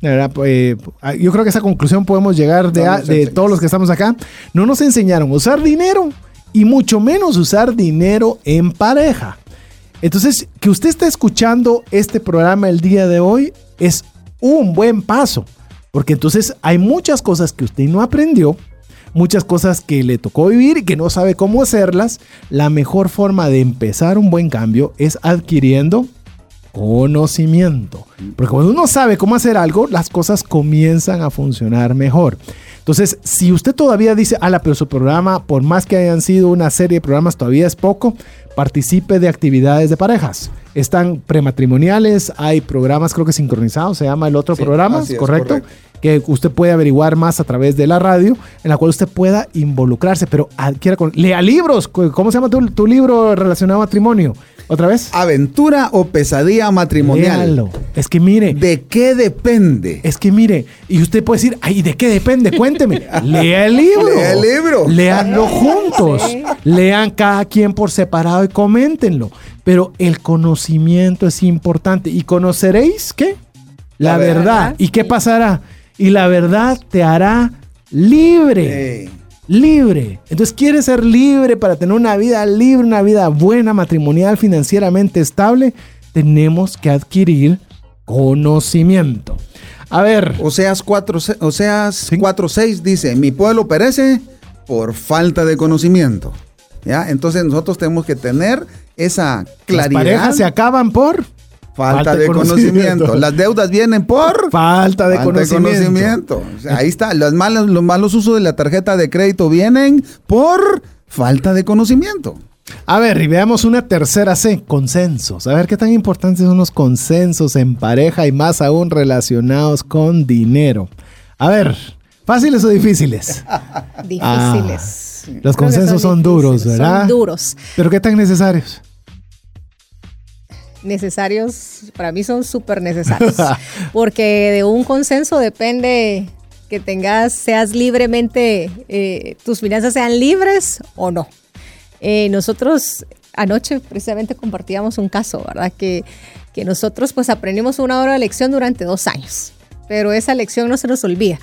Eh, yo creo que esa conclusión podemos llegar de, de todos los que estamos acá. No nos enseñaron a usar dinero y mucho menos usar dinero en pareja. Entonces, que usted esté escuchando este programa el día de hoy es un buen paso, porque entonces hay muchas cosas que usted no aprendió muchas cosas que le tocó vivir y que no sabe cómo hacerlas, la mejor forma de empezar un buen cambio es adquiriendo conocimiento. Porque cuando uno sabe cómo hacer algo, las cosas comienzan a funcionar mejor. Entonces, si usted todavía dice, ala, pero su programa, por más que hayan sido una serie de programas, todavía es poco, participe de actividades de parejas. Están prematrimoniales, hay programas, creo que sincronizados, se llama el otro programa, ¿correcto? que usted puede averiguar más a través de la radio, en la cual usted pueda involucrarse, pero adquiera con, lea libros. ¿Cómo se llama tu, libro relacionado a matrimonio? ¿Otra vez? Aventura o pesadilla matrimonial. Es que mire. ¿De qué depende? Es que mire, y usted puede decir, ay, ¿de qué depende? Cuénteme. (laughs) Lea el libro. Lea el libro. Leanlo juntos. Lean cada quien por separado y coméntenlo. Pero el conocimiento es importante. ¿Y conoceréis qué? La, verdad. ¿Y qué pasará? y la verdad te hará libre. Libre. Entonces, ¿quieres ser libre para tener una vida libre, una vida buena, matrimonial, financieramente estable? Tenemos que adquirir conocimiento. A ver. Oseas 4, Oseas 4.6 dice, mi pueblo perece por falta de conocimiento. ¿Ya? Entonces nosotros tenemos que tener esa claridad. Las parejas se acaban por Falta, de, conocimiento. Las deudas vienen por falta de conocimiento. ahí está. Los malos, los malos usos de la tarjeta de crédito vienen por falta de conocimiento. A ver, y veamos una tercera C, consensos. A ver qué tan importantes son los consensos en pareja y más aún relacionados con dinero. A ver, ¿fáciles o difíciles? (laughs) difíciles. Ah, los consensos son, son duros, ¿verdad? Son duros. ¿Pero qué tan necesarios? Necesarios, para mí son súper necesarios, (laughs) porque de un consenso depende que tengas, seas libremente, eh, tus finanzas sean libres o no. Eh, nosotros anoche precisamente compartíamos un caso, ¿verdad? Que, que nosotros pues aprendimos una hora de lección durante dos años, pero esa lección no se nos olvida.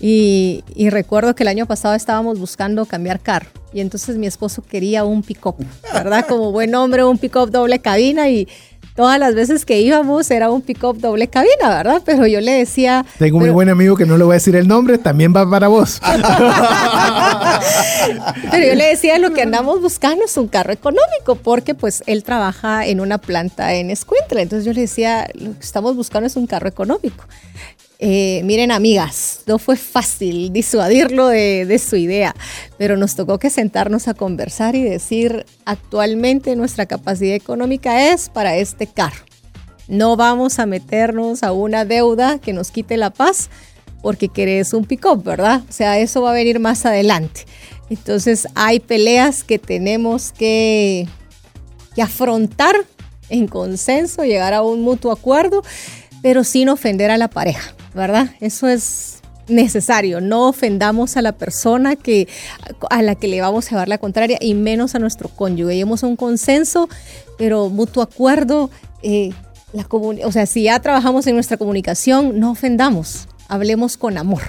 Y, y, recuerdo que el año pasado estábamos buscando cambiar carro y entonces mi esposo quería un pick-up, ¿verdad? Como buen hombre, un pick-up doble cabina y todas las veces que íbamos era un pick-up doble cabina, ¿verdad? Pero yo le decía... Tengo un muy buen amigo que no le voy a decir el nombre, también va para vos. (laughs) pero yo le decía, lo que andamos buscando es un carro económico, porque pues él trabaja en una planta en Escuintla. Entonces yo le decía, lo que estamos buscando es un carro económico. Eh, miren, amigas, no fue fácil disuadirlo de, su idea, pero nos tocó que sentarnos a conversar y decir, actualmente nuestra capacidad económica es para este carro. No vamos a meternos a una deuda que nos quite la paz porque querés un pick-up, ¿verdad? O sea, eso va a venir más adelante. Entonces hay peleas que tenemos que, que afrontar en consenso, llegar a un mutuo acuerdo, pero sin ofender a la pareja, ¿verdad? Eso es necesario. No ofendamos a la persona que, a la que le vamos a llevar la contraria y menos a nuestro cónyuge. Lleguemos un consenso, pero mutuo acuerdo. Eh, o sea, si ya trabajamos en nuestra comunicación, no ofendamos, hablemos con amor.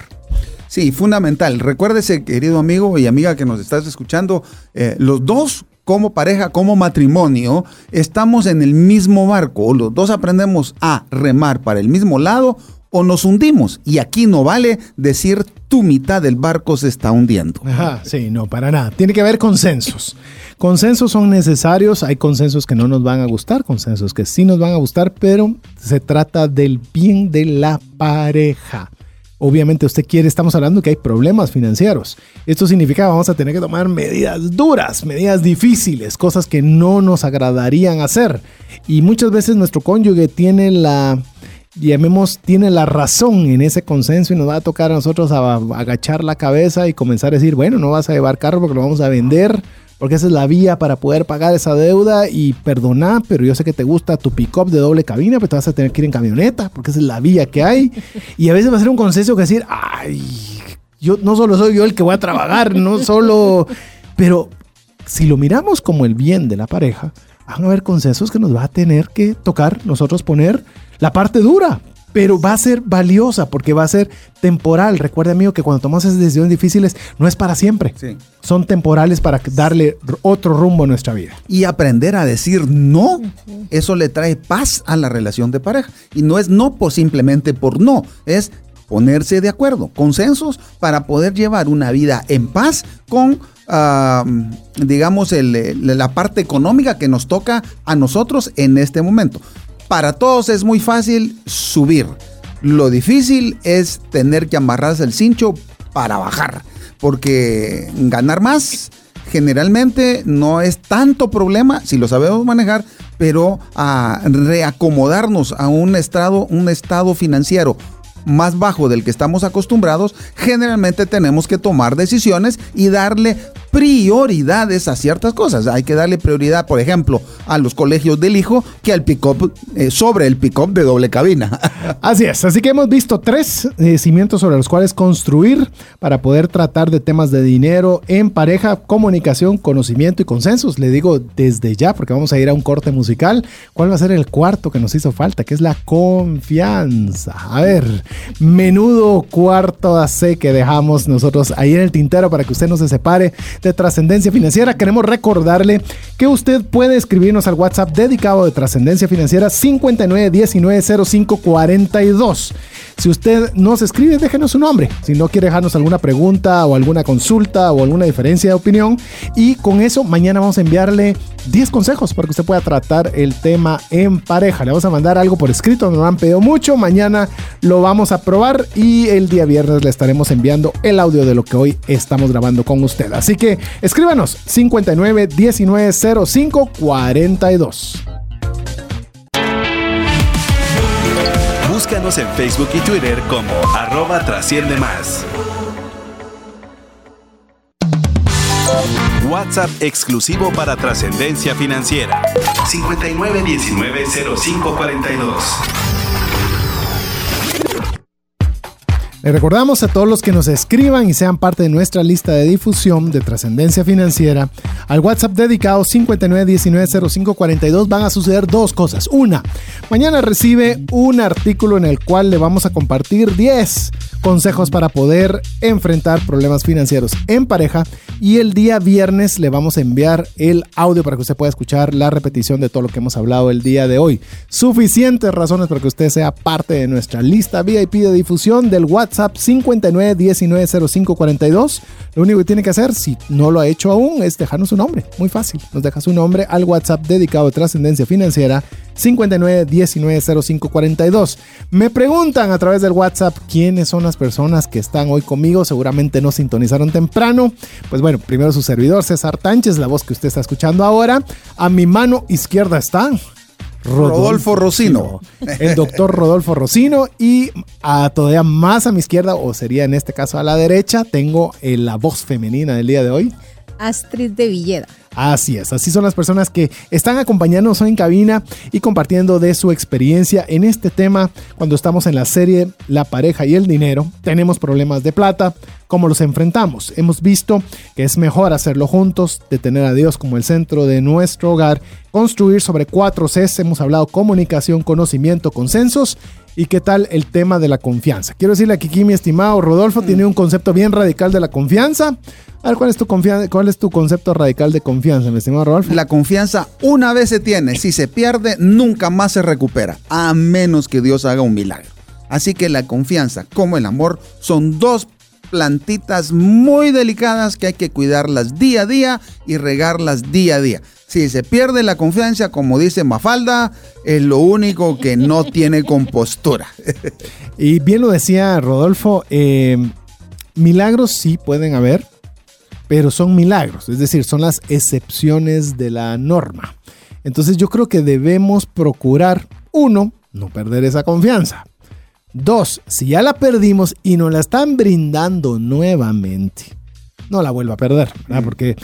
Sí, fundamental. Recuérdese, querido amigo y amiga que nos estás escuchando, eh, los dos como pareja, como matrimonio, estamos en el mismo barco. Los dos aprendemos a remar para el mismo lado o nos hundimos. Y aquí no vale decir tu mitad del barco se está hundiendo. Ajá, sí, no, para nada. Tiene que haber consensos. Consensos son necesarios. Hay consensos que no nos van a gustar, consensos que sí nos van a gustar, pero se trata del bien de la pareja. Obviamente usted quiere, estamos hablando que hay problemas financieros. Esto significa que vamos a tener que tomar medidas duras, medidas difíciles, cosas que no nos agradarían hacer. Y muchas veces nuestro cónyuge tiene la, llamemos, tiene la razón en ese consenso y nos va a tocar a nosotros agachar la cabeza y comenzar a decir, bueno, no vas a llevar carro porque lo vamos a vender, porque esa es la vía para poder pagar esa deuda y perdonar, pero yo sé que te gusta tu pick-up de doble cabina, pero te vas a tener que ir en camioneta, porque esa es la vía que hay. Y a veces va a ser un consenso que decir, ay, yo no solo soy yo el que voy a trabajar, no solo... Pero si lo miramos como el bien de la pareja, van a haber consensos que nos va a tener que tocar nosotros poner la parte dura, pero va a ser valiosa porque va a ser temporal. Recuerda, amigo, que cuando tomas esas decisiones difíciles no es para siempre. Son temporales para darle otro rumbo a nuestra vida. Y aprender a decir no, eso le trae paz a la relación de pareja. Y no es no por simplemente por no, es ponerse de acuerdo, consensos para poder llevar una vida en paz con, digamos, la parte económica que nos toca a nosotros en este momento. Para todos es muy fácil subir. Lo difícil es tener que amarrarse el cincho para bajar. Porque ganar más generalmente no es tanto problema si lo sabemos manejar, pero a reacomodarnos a un estado, un estado financiero más bajo del que estamos acostumbrados, generalmente tenemos que tomar decisiones y darle prioridades a ciertas cosas. Hay que darle prioridad, por ejemplo, a los colegios del hijo que al pick-up eh, sobre el pick-up de doble cabina. (laughs) Así es, así que hemos visto tres eh, cimientos sobre los cuales construir para poder tratar de temas de dinero en pareja, comunicación, conocimiento y consensos. Le digo desde ya, porque vamos a ir a un corte musical. ¿Cuál va a ser el cuarto que nos hizo falta? Que es la confianza. A ver, menudo cuarto AC que dejamos nosotros ahí en el tintero para que usted no se separe de trascendencia financiera. Queremos recordarle que usted puede escribirnos al WhatsApp dedicado de trascendencia financiera 59190542. Si usted nos escribe, déjenos su nombre. Si no quiere dejarnos alguna pregunta o alguna consulta o alguna diferencia de opinión. Y con eso, mañana vamos a enviarle 10 consejos para que usted pueda tratar el tema en pareja. Le vamos a mandar algo por escrito, nos han pedido mucho. Mañana lo vamos a probar y el día viernes le estaremos enviando el audio de lo que hoy estamos grabando con usted. Así que escríbanos 59 19 05 42. Búscanos en Facebook y Twitter como arroba trasciende más. WhatsApp exclusivo para trascendencia financiera. 59190542. Le recordamos a todos los que nos escriban y sean parte de nuestra lista de difusión de trascendencia financiera al WhatsApp dedicado 59190542 van a suceder dos cosas. Una, mañana recibe un artículo en el cual le vamos a compartir 10 consejos para poder enfrentar problemas financieros en pareja y el día viernes le vamos a enviar el audio para que usted pueda escuchar la repetición de todo lo que hemos hablado el día de hoy. Suficientes razones para que usted sea parte de nuestra lista VIP de difusión del WhatsApp 59190542. Lo único que tiene que hacer, si no lo ha hecho aún, es dejarnos un nombre. Muy fácil. Nos deja su nombre al WhatsApp dedicado a trascendencia financiera 59190542. Me preguntan a través del WhatsApp quiénes son las personas que están hoy conmigo. Seguramente no sintonizaron temprano. Pues bueno, primero su servidor César Tánchez, la voz que usted está escuchando ahora. A mi mano izquierda está Rodolfo Rocino. El doctor Rodolfo Rocino y a todavía más a mi izquierda, o sería en este caso a la derecha, tengo eh, la voz femenina del día de hoy. Astrid de Villeda. Así es, así son las personas que están acompañándonos en cabina y compartiendo de su experiencia en este tema cuando estamos en la serie La pareja y el dinero. Tenemos problemas de plata, ¿cómo los enfrentamos? Hemos visto que es mejor hacerlo juntos, de tener a Dios como el centro de nuestro hogar, construir sobre cuatro Cs, hemos hablado comunicación, conocimiento, consensos ¿Y qué tal el tema de la confianza? Quiero decirle aquí, mi estimado Rodolfo, tiene un concepto bien radical de la confianza. A ver, ¿cuál es, tu ¿cuál es tu concepto radical de confianza, mi estimado Rodolfo? La confianza una vez se tiene, si se pierde, nunca más se recupera, a menos que Dios haga un milagro. Así que la confianza, como el amor, son dos plantitas muy delicadas que hay que cuidarlas día a día y regarlas día a día. Si se pierde la confianza, como dice Mafalda, es lo único que no (laughs) tiene compostura. y bien lo decía Rodolfo, eh, milagros sí pueden haber, pero son milagros, es decir, son las excepciones de la norma. Entonces yo creo que debemos procurar, uno, no perder esa confianza. Dos, si ya la perdimos y nos la están brindando nuevamente, no la vuelva a perder, ¿verdad? Porque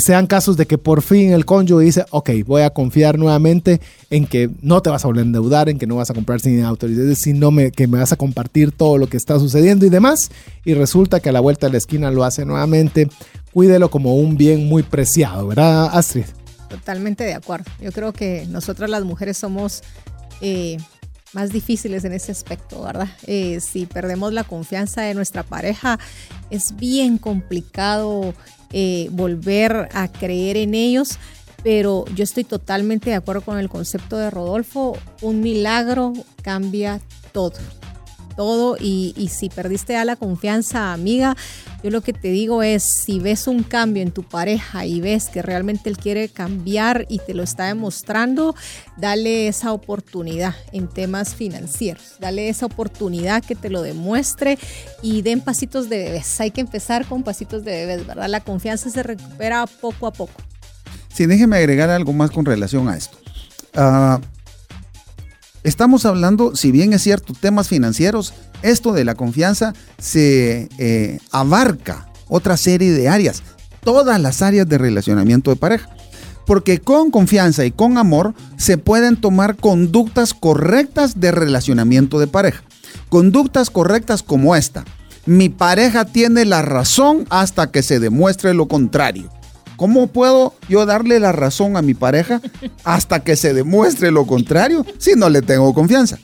sean casos de que por fin el cónyuge dice, ok, voy a confiar nuevamente en que no te vas a volver a endeudar, en que no vas a comprar sin autoridad, sino que me vas a compartir todo lo que está sucediendo y demás, y resulta que a la vuelta de la esquina lo hace nuevamente, cuídelo como un bien muy preciado, ¿verdad, Astrid? Totalmente de acuerdo. Yo creo que nosotras las mujeres somos... Eh, más difíciles en ese aspecto, ¿verdad? Eh, si perdemos la confianza de nuestra pareja, es bien complicado eh, volver a creer en ellos, pero yo estoy totalmente de acuerdo con el concepto de Rodolfo, un milagro cambia todo todo y, si perdiste a la confianza, amiga, yo lo que te digo es, si ves un cambio en tu pareja y ves que realmente él quiere cambiar y te lo está demostrando, dale esa oportunidad en temas financieros, dale esa oportunidad que te lo demuestre y den pasitos de bebés. Hay que empezar con pasitos de bebés, ¿verdad? La confianza se recupera poco a poco. Sí, déjeme agregar algo más con relación a esto. Uh, Estamos hablando, si bien es cierto, temas financieros, esto de la confianza se eh, abarca otra serie de áreas, todas las áreas de relacionamiento de pareja. Porque con confianza y con amor se pueden tomar conductas correctas de relacionamiento de pareja. Conductas correctas como esta. Mi pareja tiene la razón hasta que se demuestre lo contrario. ¿Cómo puedo yo darle la razón a mi pareja hasta que se demuestre lo contrario si no le tengo confianza?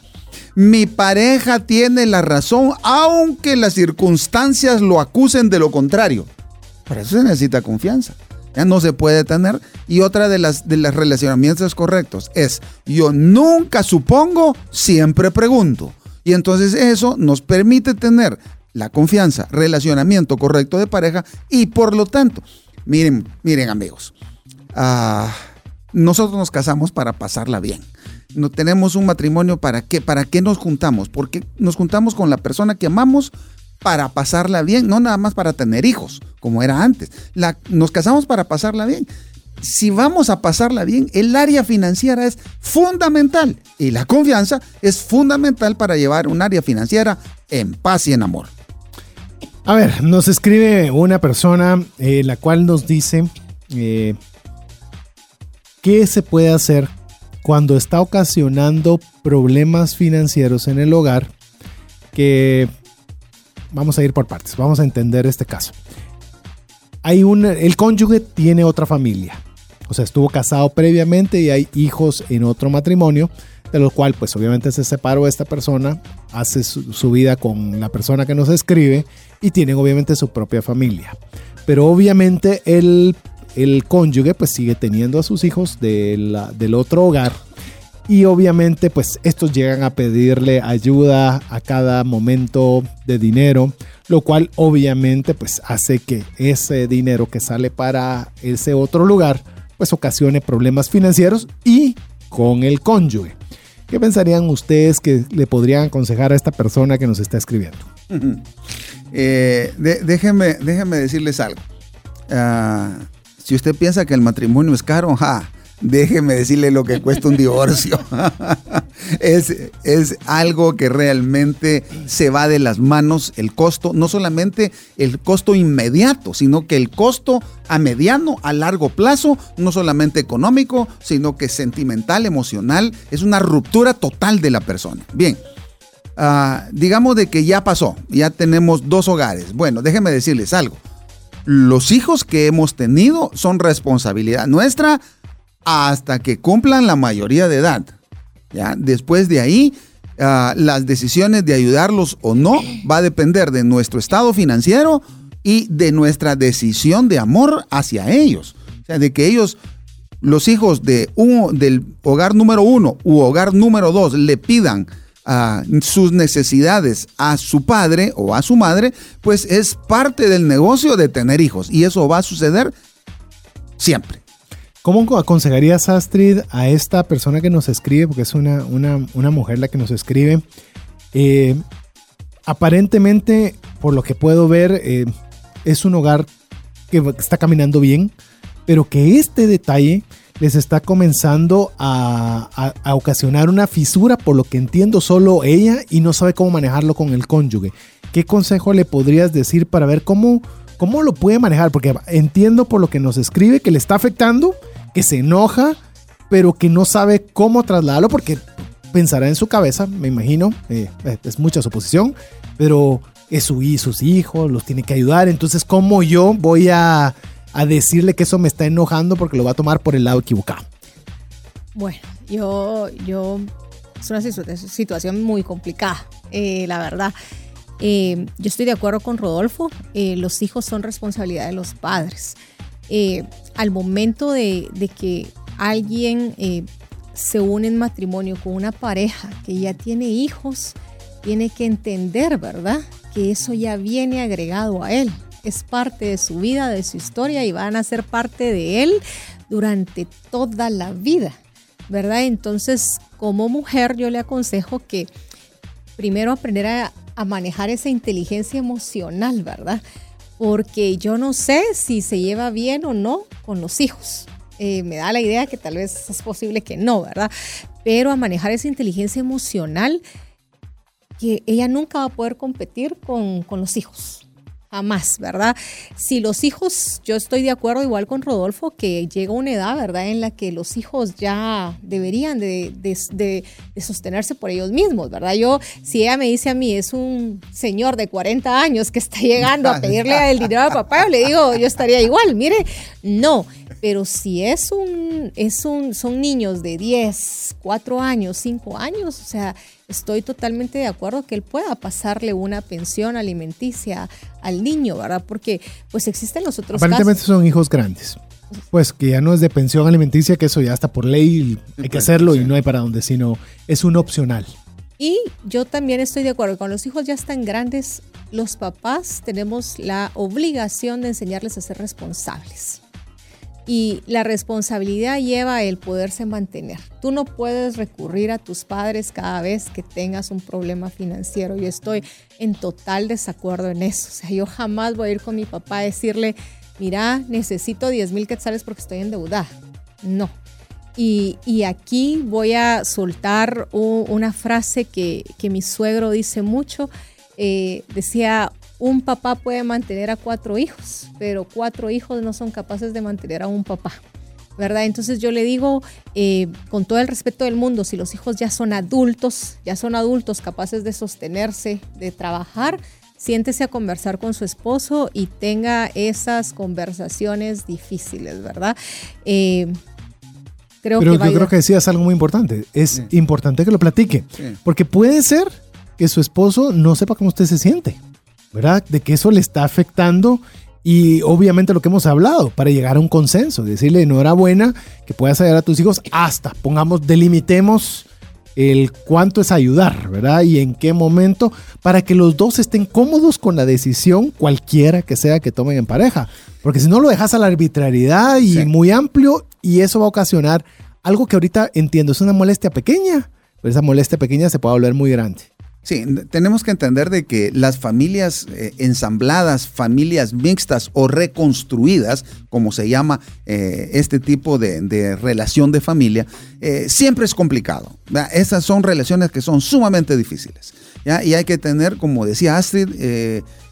Mi pareja tiene la razón aunque las circunstancias lo acusen de lo contrario. Para eso se necesita confianza. Ya no se puede tener. Y otra de las, de los relacionamientos correctos es, yo nunca supongo, siempre pregunto. Y entonces eso nos permite tener la confianza, relacionamiento correcto de pareja y por lo tanto Miren, miren amigos, ah, nosotros nos casamos para pasarla bien. No tenemos un matrimonio para qué, para qué nos juntamos, porque nos juntamos con la persona que amamos para pasarla bien, no nada más para tener hijos, como era antes. Nos casamos para pasarla bien. Si vamos a pasarla bien, el área financiera es fundamental y la confianza es fundamental para llevar un área financiera en paz y en amor. A ver, nos escribe una persona eh, la cual nos dice eh, qué se puede hacer cuando está ocasionando problemas financieros en el hogar que vamos a ir por partes, vamos a entender este caso. Hay un, el cónyuge tiene otra familia, o sea, estuvo casado previamente y hay hijos en otro matrimonio de lo cual pues obviamente se separó esta persona, hace su, vida con la persona que nos escribe y tienen obviamente su propia familia. Pero obviamente el, el cónyuge pues sigue teniendo a sus hijos del otro hogar y obviamente pues estos llegan a pedirle ayuda a cada momento de dinero, lo cual obviamente pues hace que ese dinero que sale para ese otro lugar pues ocasione problemas financieros y con el cónyuge. ¿Qué pensarían ustedes que le podrían aconsejar a esta persona que nos está escribiendo? Eh, déjenme, decirles algo. Ah, si usted piensa que el matrimonio es caro, déjeme decirle lo que cuesta un divorcio. (laughs) es, es algo que realmente se va de las manos el costo, no solamente el costo inmediato, sino que el costo a mediano, a largo plazo, no solamente económico, sino que sentimental, emocional, es una ruptura total de la persona. Bien. Ah, digamos de que ya pasó, ya tenemos dos hogares. Bueno, déjenme decirles algo. Los hijos que hemos tenido son responsabilidad nuestra hasta que cumplan la mayoría de edad. ¿ya? Después de ahí, ah, las decisiones de ayudarlos o no va a depender de nuestro estado financiero y de nuestra decisión de amor hacia ellos. O sea, de que ellos, los hijos de un, del hogar número uno u hogar número dos, le pidan sus necesidades a su padre o a su madre, pues es parte del negocio de tener hijos y eso va a suceder siempre. ¿Cómo aconsejarías, Astrid, a esta persona que nos escribe, porque es una, una, mujer la que nos escribe? Eh, aparentemente, por lo que puedo ver, eh, es un hogar que está caminando bien, pero que este detalle les está comenzando a, ocasionar una fisura, por lo que entiendo solo ella, y no sabe cómo manejarlo con el cónyuge. ¿Qué consejo le podrías decir para ver cómo, cómo lo puede manejar? Porque entiendo por lo que nos escribe que le está afectando, que se enoja, pero que no sabe cómo trasladarlo porque pensará en su cabeza, me imagino, eh, es mucha suposición, pero es su, sus hijos, los tiene que ayudar, entonces ¿cómo yo voy a a decirle que eso me está enojando porque lo va a tomar por el lado equivocado? Bueno, yo, yo, es una situación muy complicada, eh, la verdad. Eh, yo estoy de acuerdo con Rodolfo, eh, los hijos son responsabilidad de los padres. Al momento de, que alguien se une en matrimonio con una pareja que ya tiene hijos, tiene que entender, ¿verdad? Que eso ya viene agregado a él es parte de su vida, de su historia y van a ser parte de él durante toda la vida, ¿verdad? Entonces, como mujer, yo le aconsejo que primero aprender a, manejar esa inteligencia emocional, ¿verdad? Porque yo no sé si se lleva bien o no con los hijos. Eh, me da la idea que tal vez es posible que no, ¿verdad? Pero a manejar esa inteligencia emocional que ella nunca va a poder competir con, con los hijos más, ¿verdad? Si los hijos, yo estoy de acuerdo igual con Rodolfo, que llega una edad, ¿verdad?, en la que los hijos ya deberían de, de, sostenerse por ellos mismos, ¿verdad? Yo, si ella me dice a mí, es un señor de 40 años que está llegando a pedirle el dinero a papá, yo le digo, yo estaría igual, mire, no, pero si es un, es un, son niños de 10, 4 años, 5 años, o sea, estoy totalmente de acuerdo que él pueda pasarle una pensión alimenticia al niño, ¿verdad? Porque pues existen los otros Aparentemente son hijos grandes. Pues que ya no es de pensión alimenticia, que eso ya está por ley, hay que pues, hacerlo y no hay para dónde, sino es un opcional. Y yo también estoy de acuerdo, cuando los hijos ya están grandes, los papás tenemos la obligación de enseñarles a ser responsables y la responsabilidad lleva el poderse mantener. Tú no puedes recurrir a tus padres cada vez que tengas un problema financiero. Yo estoy en total desacuerdo en eso. O sea, yo jamás voy a ir con mi papá a decirle, mira, necesito 10 mil quetzales porque estoy endeudada. No. Y, aquí voy a soltar una frase que, mi suegro dice mucho. Eh, decía, un papá puede mantener a cuatro hijos, pero cuatro hijos no son capaces de mantener a un papá. ¿verdad? Entonces yo le digo, eh, con todo el respeto del mundo, si los hijos ya son adultos, ya son adultos capaces de sostenerse, de trabajar, siéntese a conversar con su esposo y tenga esas conversaciones difíciles, ¿verdad? Eh, creo Pero que yo creo que decías algo muy importante. Es importante que lo platique, porque puede ser que su esposo no sepa cómo usted se siente. ¿Verdad? De que eso le está afectando y obviamente lo que hemos hablado, para llegar a un consenso, decirle enhorabuena que puedas ayudar a tus hijos hasta, pongamos, delimitemos el cuánto es ayudar, ¿verdad? Y en qué momento, para que los dos estén cómodos con la decisión, cualquiera que sea que tomen en pareja. Porque si no lo dejas a la arbitrariedad y muy amplio, y eso va a ocasionar algo que ahorita entiendo, es una molestia pequeña, pero esa molestia pequeña se puede volver muy grande. Sí, tenemos que entender de que las familias eh, ensambladas, familias mixtas o reconstruidas, como se llama eh, este tipo de, relación de familia, eh, siempre es complicado. Esas son relaciones que son sumamente difíciles. Y hay que tener, como decía Astrid,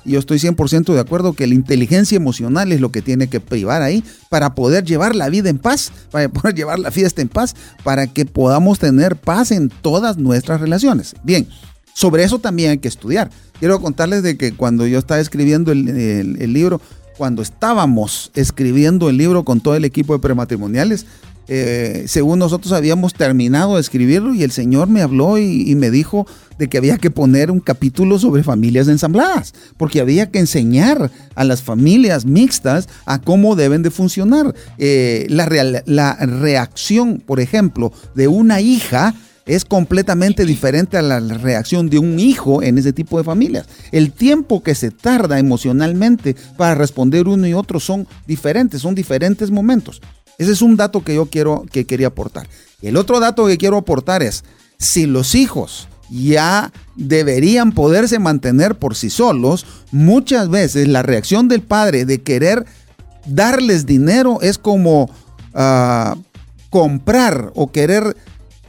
yo estoy 100% de acuerdo que la inteligencia emocional es lo que tiene que privar ahí para poder llevar la vida en paz, para (laughs) poder llevar la fiesta en paz, para que podamos tener paz en todas nuestras relaciones. Bien. Sobre eso también hay que estudiar. Quiero contarles de que cuando yo estaba escribiendo el, libro, cuando estábamos escribiendo el libro con todo el equipo de prematrimoniales, eh, según nosotros habíamos terminado de escribirlo y el Señor me habló y, me dijo de que había que poner un capítulo sobre familias ensambladas, porque había que enseñar a las familias mixtas a cómo deben de funcionar. Eh, la, la reacción, por ejemplo, de una hija es completamente diferente a la reacción de un hijo en ese tipo de familias. El tiempo que se tarda emocionalmente para responder uno y otro son diferentes, son diferentes momentos. Ese es un dato que yo quiero que quería aportar. El otro dato que quiero aportar es si los hijos ya deberían poderse mantener por sí solos, muchas veces la reacción del padre de querer darles dinero es como ah, comprar o querer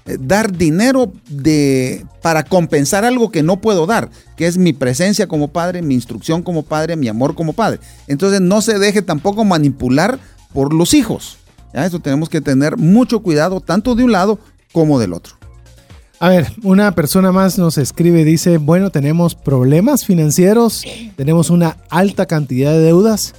dar dinero de, para compensar algo que no puedo dar, que es mi presencia como padre, mi instrucción como padre, mi amor como padre. Entonces no se deje tampoco manipular por los hijos. Eso tenemos que tener mucho cuidado, tanto de un lado como del otro. A ver, una persona más nos escribe, dice, bueno, tenemos problemas financieros, tenemos una alta cantidad de deudas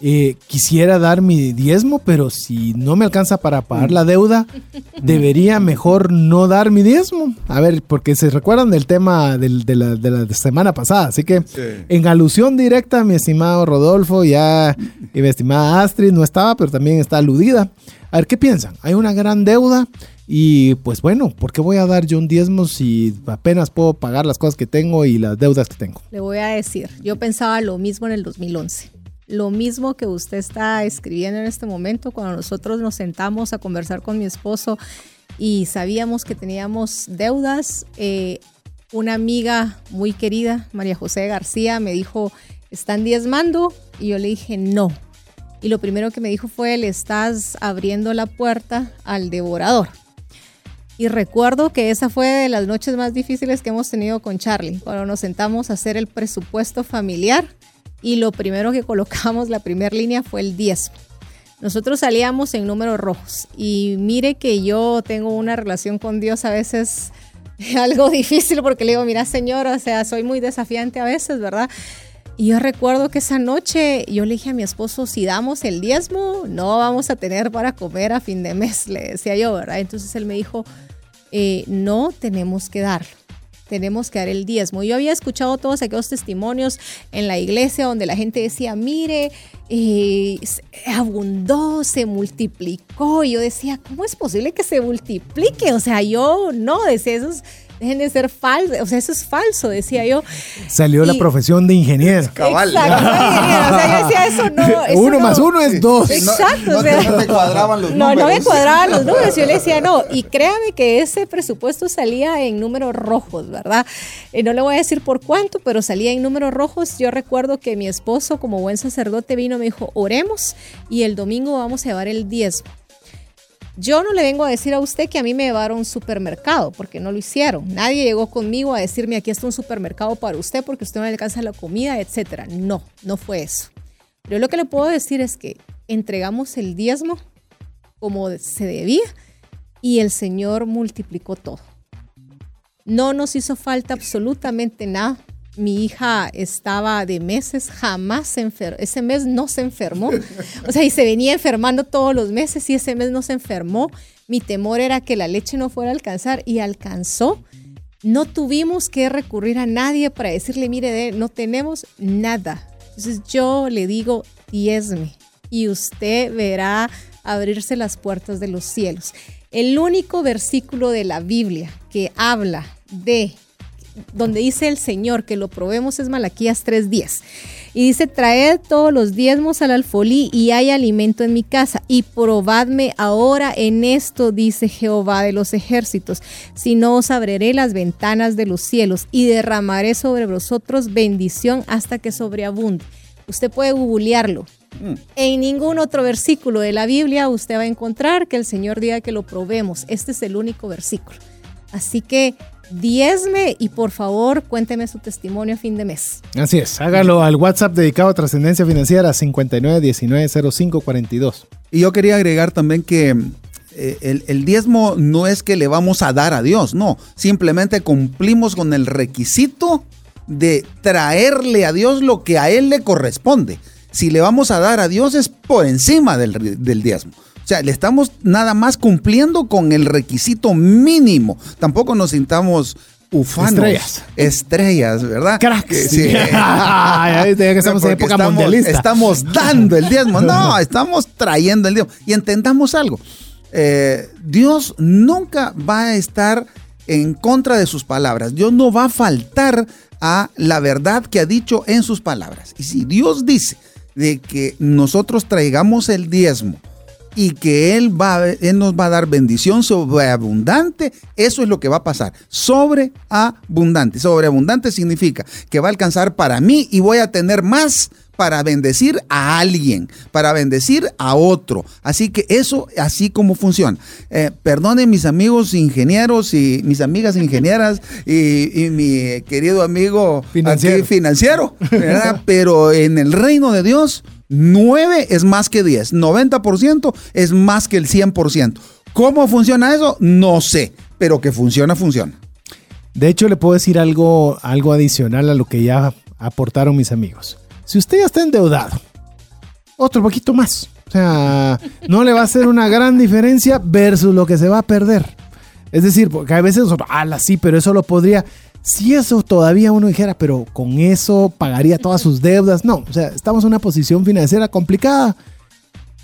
eh, quisiera dar mi diezmo, pero si no me alcanza para pagar la deuda, (laughs) debería mejor no dar mi diezmo. A ver, porque se recuerdan del tema de, la, semana pasada. Así que en alusión directa, mi estimado Rodolfo ya y mi estimada Astrid no estaba, pero también está aludida. A ver, ¿qué piensan? Hay una gran deuda. Y pues bueno, ¿por qué voy a dar yo un diezmo si apenas puedo pagar las cosas que tengo y las deudas que tengo? Le voy a decir, yo pensaba lo mismo en el 2011 lo mismo que usted está escribiendo en este momento, cuando nosotros nos sentamos a conversar con mi esposo y sabíamos que teníamos deudas, eh, una amiga muy querida, María José García, me dijo, ¿están diezmando? Y yo le dije, no. Y lo primero que me dijo fue, le estás abriendo la puerta al devorador. Y recuerdo que esa fue de las noches más difíciles que hemos tenido con Charlie, cuando nos sentamos a hacer el presupuesto familiar y lo primero que (laughs) colocamos, la primera línea, fue el 10. Nosotros salíamos en números rojos y mire que yo tengo una relación con Dios a veces (laughs) algo difícil porque le digo, mira señor, o sea, soy muy desafiante a veces, ¿verdad? Y yo recuerdo que esa noche yo le dije a mi esposo, si damos el diezmo, no vamos a tener para comer a fin de mes, le decía yo, ¿verdad? Entonces él me dijo, eh, no tenemos que darlo tenemos que dar el diezmo. Yo había escuchado todos aquellos testimonios en la iglesia donde la gente decía, mire, eh, abundó, se multiplicó. Y yo decía, ¿cómo es posible que se multiplique? O sea, yo no, decía, esos dejen de ser falsos, o sea, eso es falso, decía yo. Salió la profesión de ingeniero. Cabal. Exacto, o sea, yo decía eso no. (laughs) uno más uno es dos. Exacto. No, o sea, no, te cuadraban los números. (laughs) No, no me cuadraban los (laughs) números. Yo le decía no. Y créame que ese presupuesto salía en números rojos, ¿verdad? Eh, no le voy a decir por cuánto, pero salía en números rojos. Yo recuerdo que mi esposo, como buen sacerdote, vino y me dijo, oremos y el domingo vamos a llevar el diezmo. Yo no le vengo a decir a usted que a mí me llevaron un supermercado, porque no lo hicieron. Nadie llegó conmigo a decirme aquí está un supermercado para usted porque usted no le alcanza la comida, etcétera. No, no fue eso. Pero lo que le puedo decir es que entregamos el diezmo como se debía y el Señor multiplicó todo. No nos hizo falta absolutamente nada mi hija estaba de meses, jamás se enfermó, ese mes no se enfermó, o sea, y se venía enfermando todos los meses y ese mes no se enfermó. Mi temor era que la leche no fuera a alcanzar y alcanzó. No tuvimos que recurrir a nadie para decirle, mire, no tenemos nada. Entonces yo le digo, diezme y usted verá abrirse las puertas de los cielos. El único versículo de la Biblia que habla de donde dice el Señor que lo probemos es Malaquías 3:10. Y dice, traed todos los diezmos al alfolí y hay alimento en mi casa. Y probadme ahora en esto, dice Jehová de los ejércitos. Si no os abriré las ventanas de los cielos y derramaré sobre vosotros bendición hasta que sobreabunde. Usted puede googlearlo. Mm. En ningún otro versículo de la Biblia usted va a encontrar que el Señor diga que lo probemos. Este es el único versículo. Así que diezme y por favor cuénteme su testimonio a fin de mes. Así es, hágalo al WhatsApp dedicado a trascendencia financiera 59190542. Y yo quería agregar también que eh, el, el, diezmo no es que le vamos a dar a Dios, no, simplemente cumplimos con el requisito de traerle a Dios lo que a Él le corresponde. Si le vamos a dar a Dios es por encima del, del diezmo. O sea, le estamos nada más cumpliendo con el requisito mínimo. Tampoco nos sintamos ufanos. Estrellas. Estrellas, ¿verdad? Cracks. Sí. (laughs) ya viste que estamos en época estamos, mundialista. Estamos dando el diezmo. No, (laughs) estamos trayendo el diezmo. Y entendamos algo. Eh, Dios nunca va a estar en contra de sus palabras. Dios no va a faltar a la verdad que ha dicho en sus palabras. Y si Dios dice de que nosotros traigamos el diezmo, y que él, va, él nos va a dar bendición sobreabundante, eso es lo que va a pasar. Sobreabundante. Sobreabundante significa que va a alcanzar para mí y voy a tener más para bendecir a alguien, para bendecir a otro. Así que eso, así como funciona. Eh, perdonen mis amigos ingenieros y mis amigas ingenieras (laughs) y, y mi querido amigo Financiero. aquí financiero, ¿verdad? pero en el reino de Dios 9 es más que 10, 90% es más que el 100%. ¿Cómo funciona eso? No sé, pero que funciona, funciona. De hecho, le puedo decir algo, algo adicional a lo que ya aportaron mis amigos. Si usted ya está endeudado, otro poquito más. O sea, no le va a hacer una gran diferencia versus lo que se va a perder. Es decir, porque a veces, ala, sí, pero eso lo podría. Si eso todavía uno dijera, pero con eso pagaría todas sus deudas. No, o sea, estamos en una posición financiera complicada.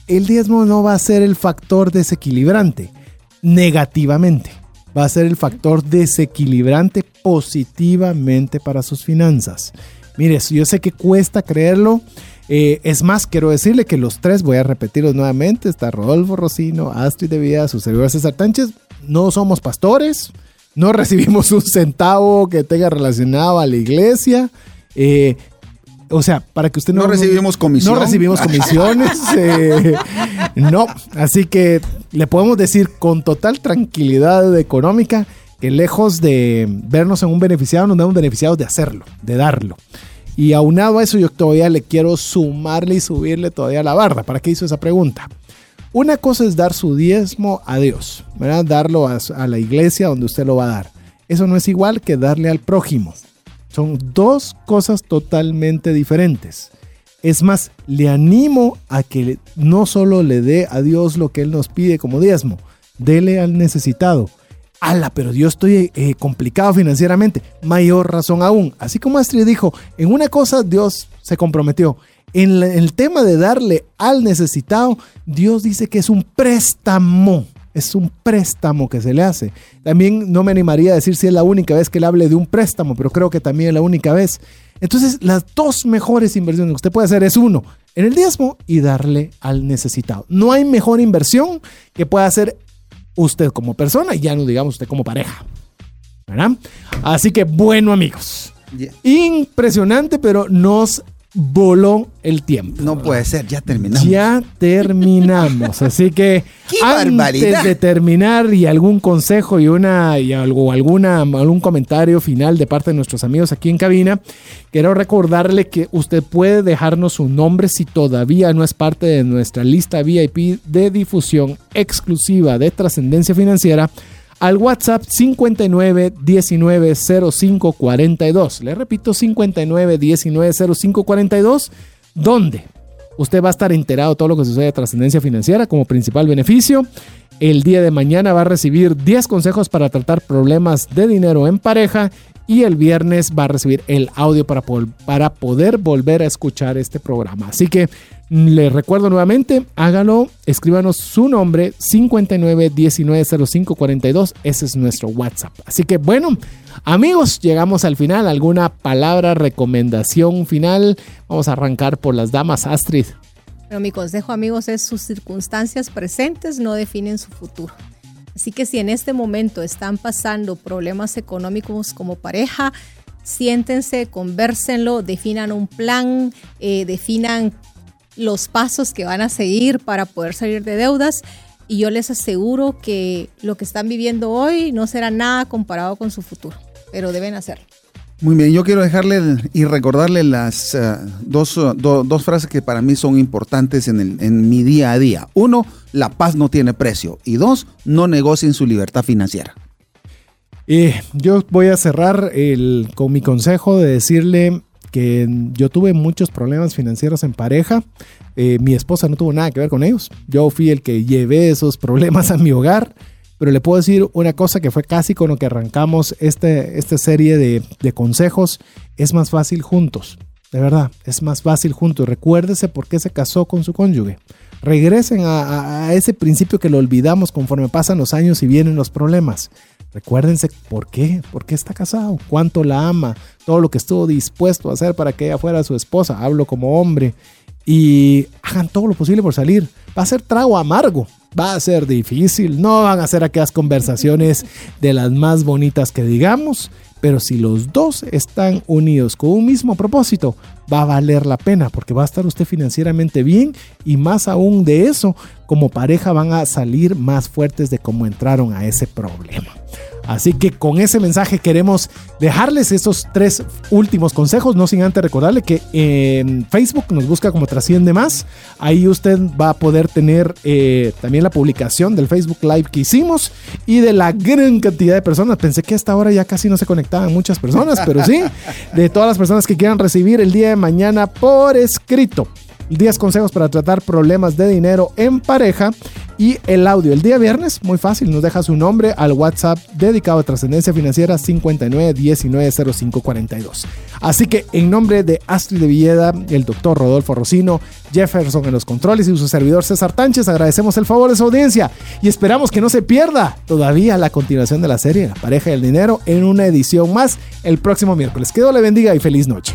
El diezmo no va a ser el factor desequilibrante negativamente. Va a ser el factor desequilibrante positivamente para sus finanzas. Mire, yo sé que cuesta creerlo. Eh, es más, quiero decirle que los tres, voy a repetirlos nuevamente, está Rodolfo Rocino, Astrid de Vida, su servidor César Tánchez, no somos pastores, no recibimos un centavo que tenga relacionado a la iglesia. Eh, o sea, para que usted no... No recibimos comisión. No recibimos (laughs) comisiones. eh, no, así que le podemos decir con total tranquilidad económica que lejos de vernos en un beneficiado, nos vemos beneficiados de hacerlo, de darlo. Y aunado a eso, yo todavía le quiero sumarle y subirle todavía la barra. ¿Para qué hizo esa pregunta? Una cosa es dar su diezmo a Dios, ¿verdad? Darlo a, la iglesia donde usted lo va a dar. Eso no es igual que darle al prójimo. Son dos cosas totalmente diferentes. Es más, le animo a que no solo le dé a Dios lo que Él nos pide como diezmo, dele al necesitado. Ala, pero yo estoy eh, complicado financieramente. Mayor razón aún. Así como Astrid dijo, en una cosa Dios se comprometió. En el tema de darle al necesitado, Dios dice que es un préstamo. Es un préstamo que se le hace. También no me animaría a decir si es la única vez que le hable de un préstamo, pero creo que también es la única vez. Entonces, las dos mejores inversiones que usted puede hacer es uno, en el diezmo y darle al necesitado. No hay mejor inversión que pueda hacer usted como persona y ya no digamos usted como pareja. ¿Verdad? Así que bueno amigos, impresionante, pero nos voló el tiempo. No puede ser, ya terminamos. Ya terminamos, (laughs) así que ¡Qué antes barbaridad! de terminar y algún consejo y una y algo alguna algún comentario final de parte de nuestros amigos aquí en cabina, quiero recordarle que usted puede dejarnos su nombre si todavía no es parte de nuestra lista VIP de difusión exclusiva de trascendencia financiera al WhatsApp 59 19 05 42. Le repito 59 19 05 42, donde usted va a estar enterado de todo lo que sucede de trascendencia financiera como principal beneficio. El día de mañana va a recibir 10 consejos para tratar problemas de dinero en pareja y el viernes va a recibir el audio para, para poder volver a escuchar este programa. Así que Le recuerdo nuevamente, hágalo, escríbanos su nombre 59190542, ese es nuestro WhatsApp. Así que bueno, amigos, llegamos al final. ¿Alguna palabra, recomendación final? Vamos a arrancar por las damas, Astrid. Pero mi consejo, amigos, es sus circunstancias presentes no definen su futuro. Así que si en este momento están pasando problemas económicos como pareja, siéntense, conversenlo, definan un plan, eh, definan los pasos que van a seguir para poder salir de deudas. Y yo les aseguro que lo que están viviendo hoy no será nada comparado con su futuro, pero deben hacerlo. Muy bien, yo quiero dejarle y recordarle las uh, dos, uh, do, dos, frases que para mí son importantes en, el, en, mi día a día. Uno, la paz no tiene precio. Y dos, no negocien su libertad financiera. Eh, yo voy a cerrar el, con mi consejo de decirle que yo tuve muchos problemas financieros en pareja. Eh, mi esposa no tuvo nada que ver con ellos. Yo fui el que llevé esos problemas a mi hogar. Pero le puedo decir una cosa que fue casi con lo que arrancamos este, esta serie de, de consejos. Es más fácil juntos. De verdad, es más fácil juntos. Recuérdese por qué se casó con su cónyuge. Regresen a, a, ese principio que lo olvidamos conforme pasan los años y vienen los problemas. Recuérdense por qué, por qué está casado, cuánto la ama, todo lo que estuvo dispuesto a hacer para que ella fuera su esposa. Hablo como hombre. Y hagan todo lo posible por salir. Va a ser trago amargo, va a ser difícil, no van a ser aquellas conversaciones de las más bonitas que digamos, pero si los dos están unidos con un mismo propósito, va a valer la pena porque va a estar usted financieramente bien y más aún de eso, como pareja van a salir más fuertes de cómo entraron a ese problema. Así que con ese mensaje queremos dejarles esos tres últimos consejos, no sin antes recordarle que en Facebook nos busca como Trasciende Más. Ahí usted va a poder tener eh, también la publicación del Facebook Live que hicimos y de la gran cantidad de personas. Pensé que a esta hora ya casi no se conectaban muchas personas, pero sí, de todas las personas que quieran recibir el día de mañana por escrito 10 consejos para tratar problemas de dinero en pareja y el audio. El día viernes, muy fácil, nos deja su nombre al WhatsApp dedicado a trascendencia financiera 59190542. Así que en nombre de Astrid de Villeda, el doctor Rodolfo Rocino, Jefferson en los controles y su servidor César Tánchez, agradecemos el favor de su audiencia y esperamos que no se pierda todavía la continuación de la serie La pareja del dinero en una edición más el próximo miércoles. Que Dios le bendiga y feliz noche.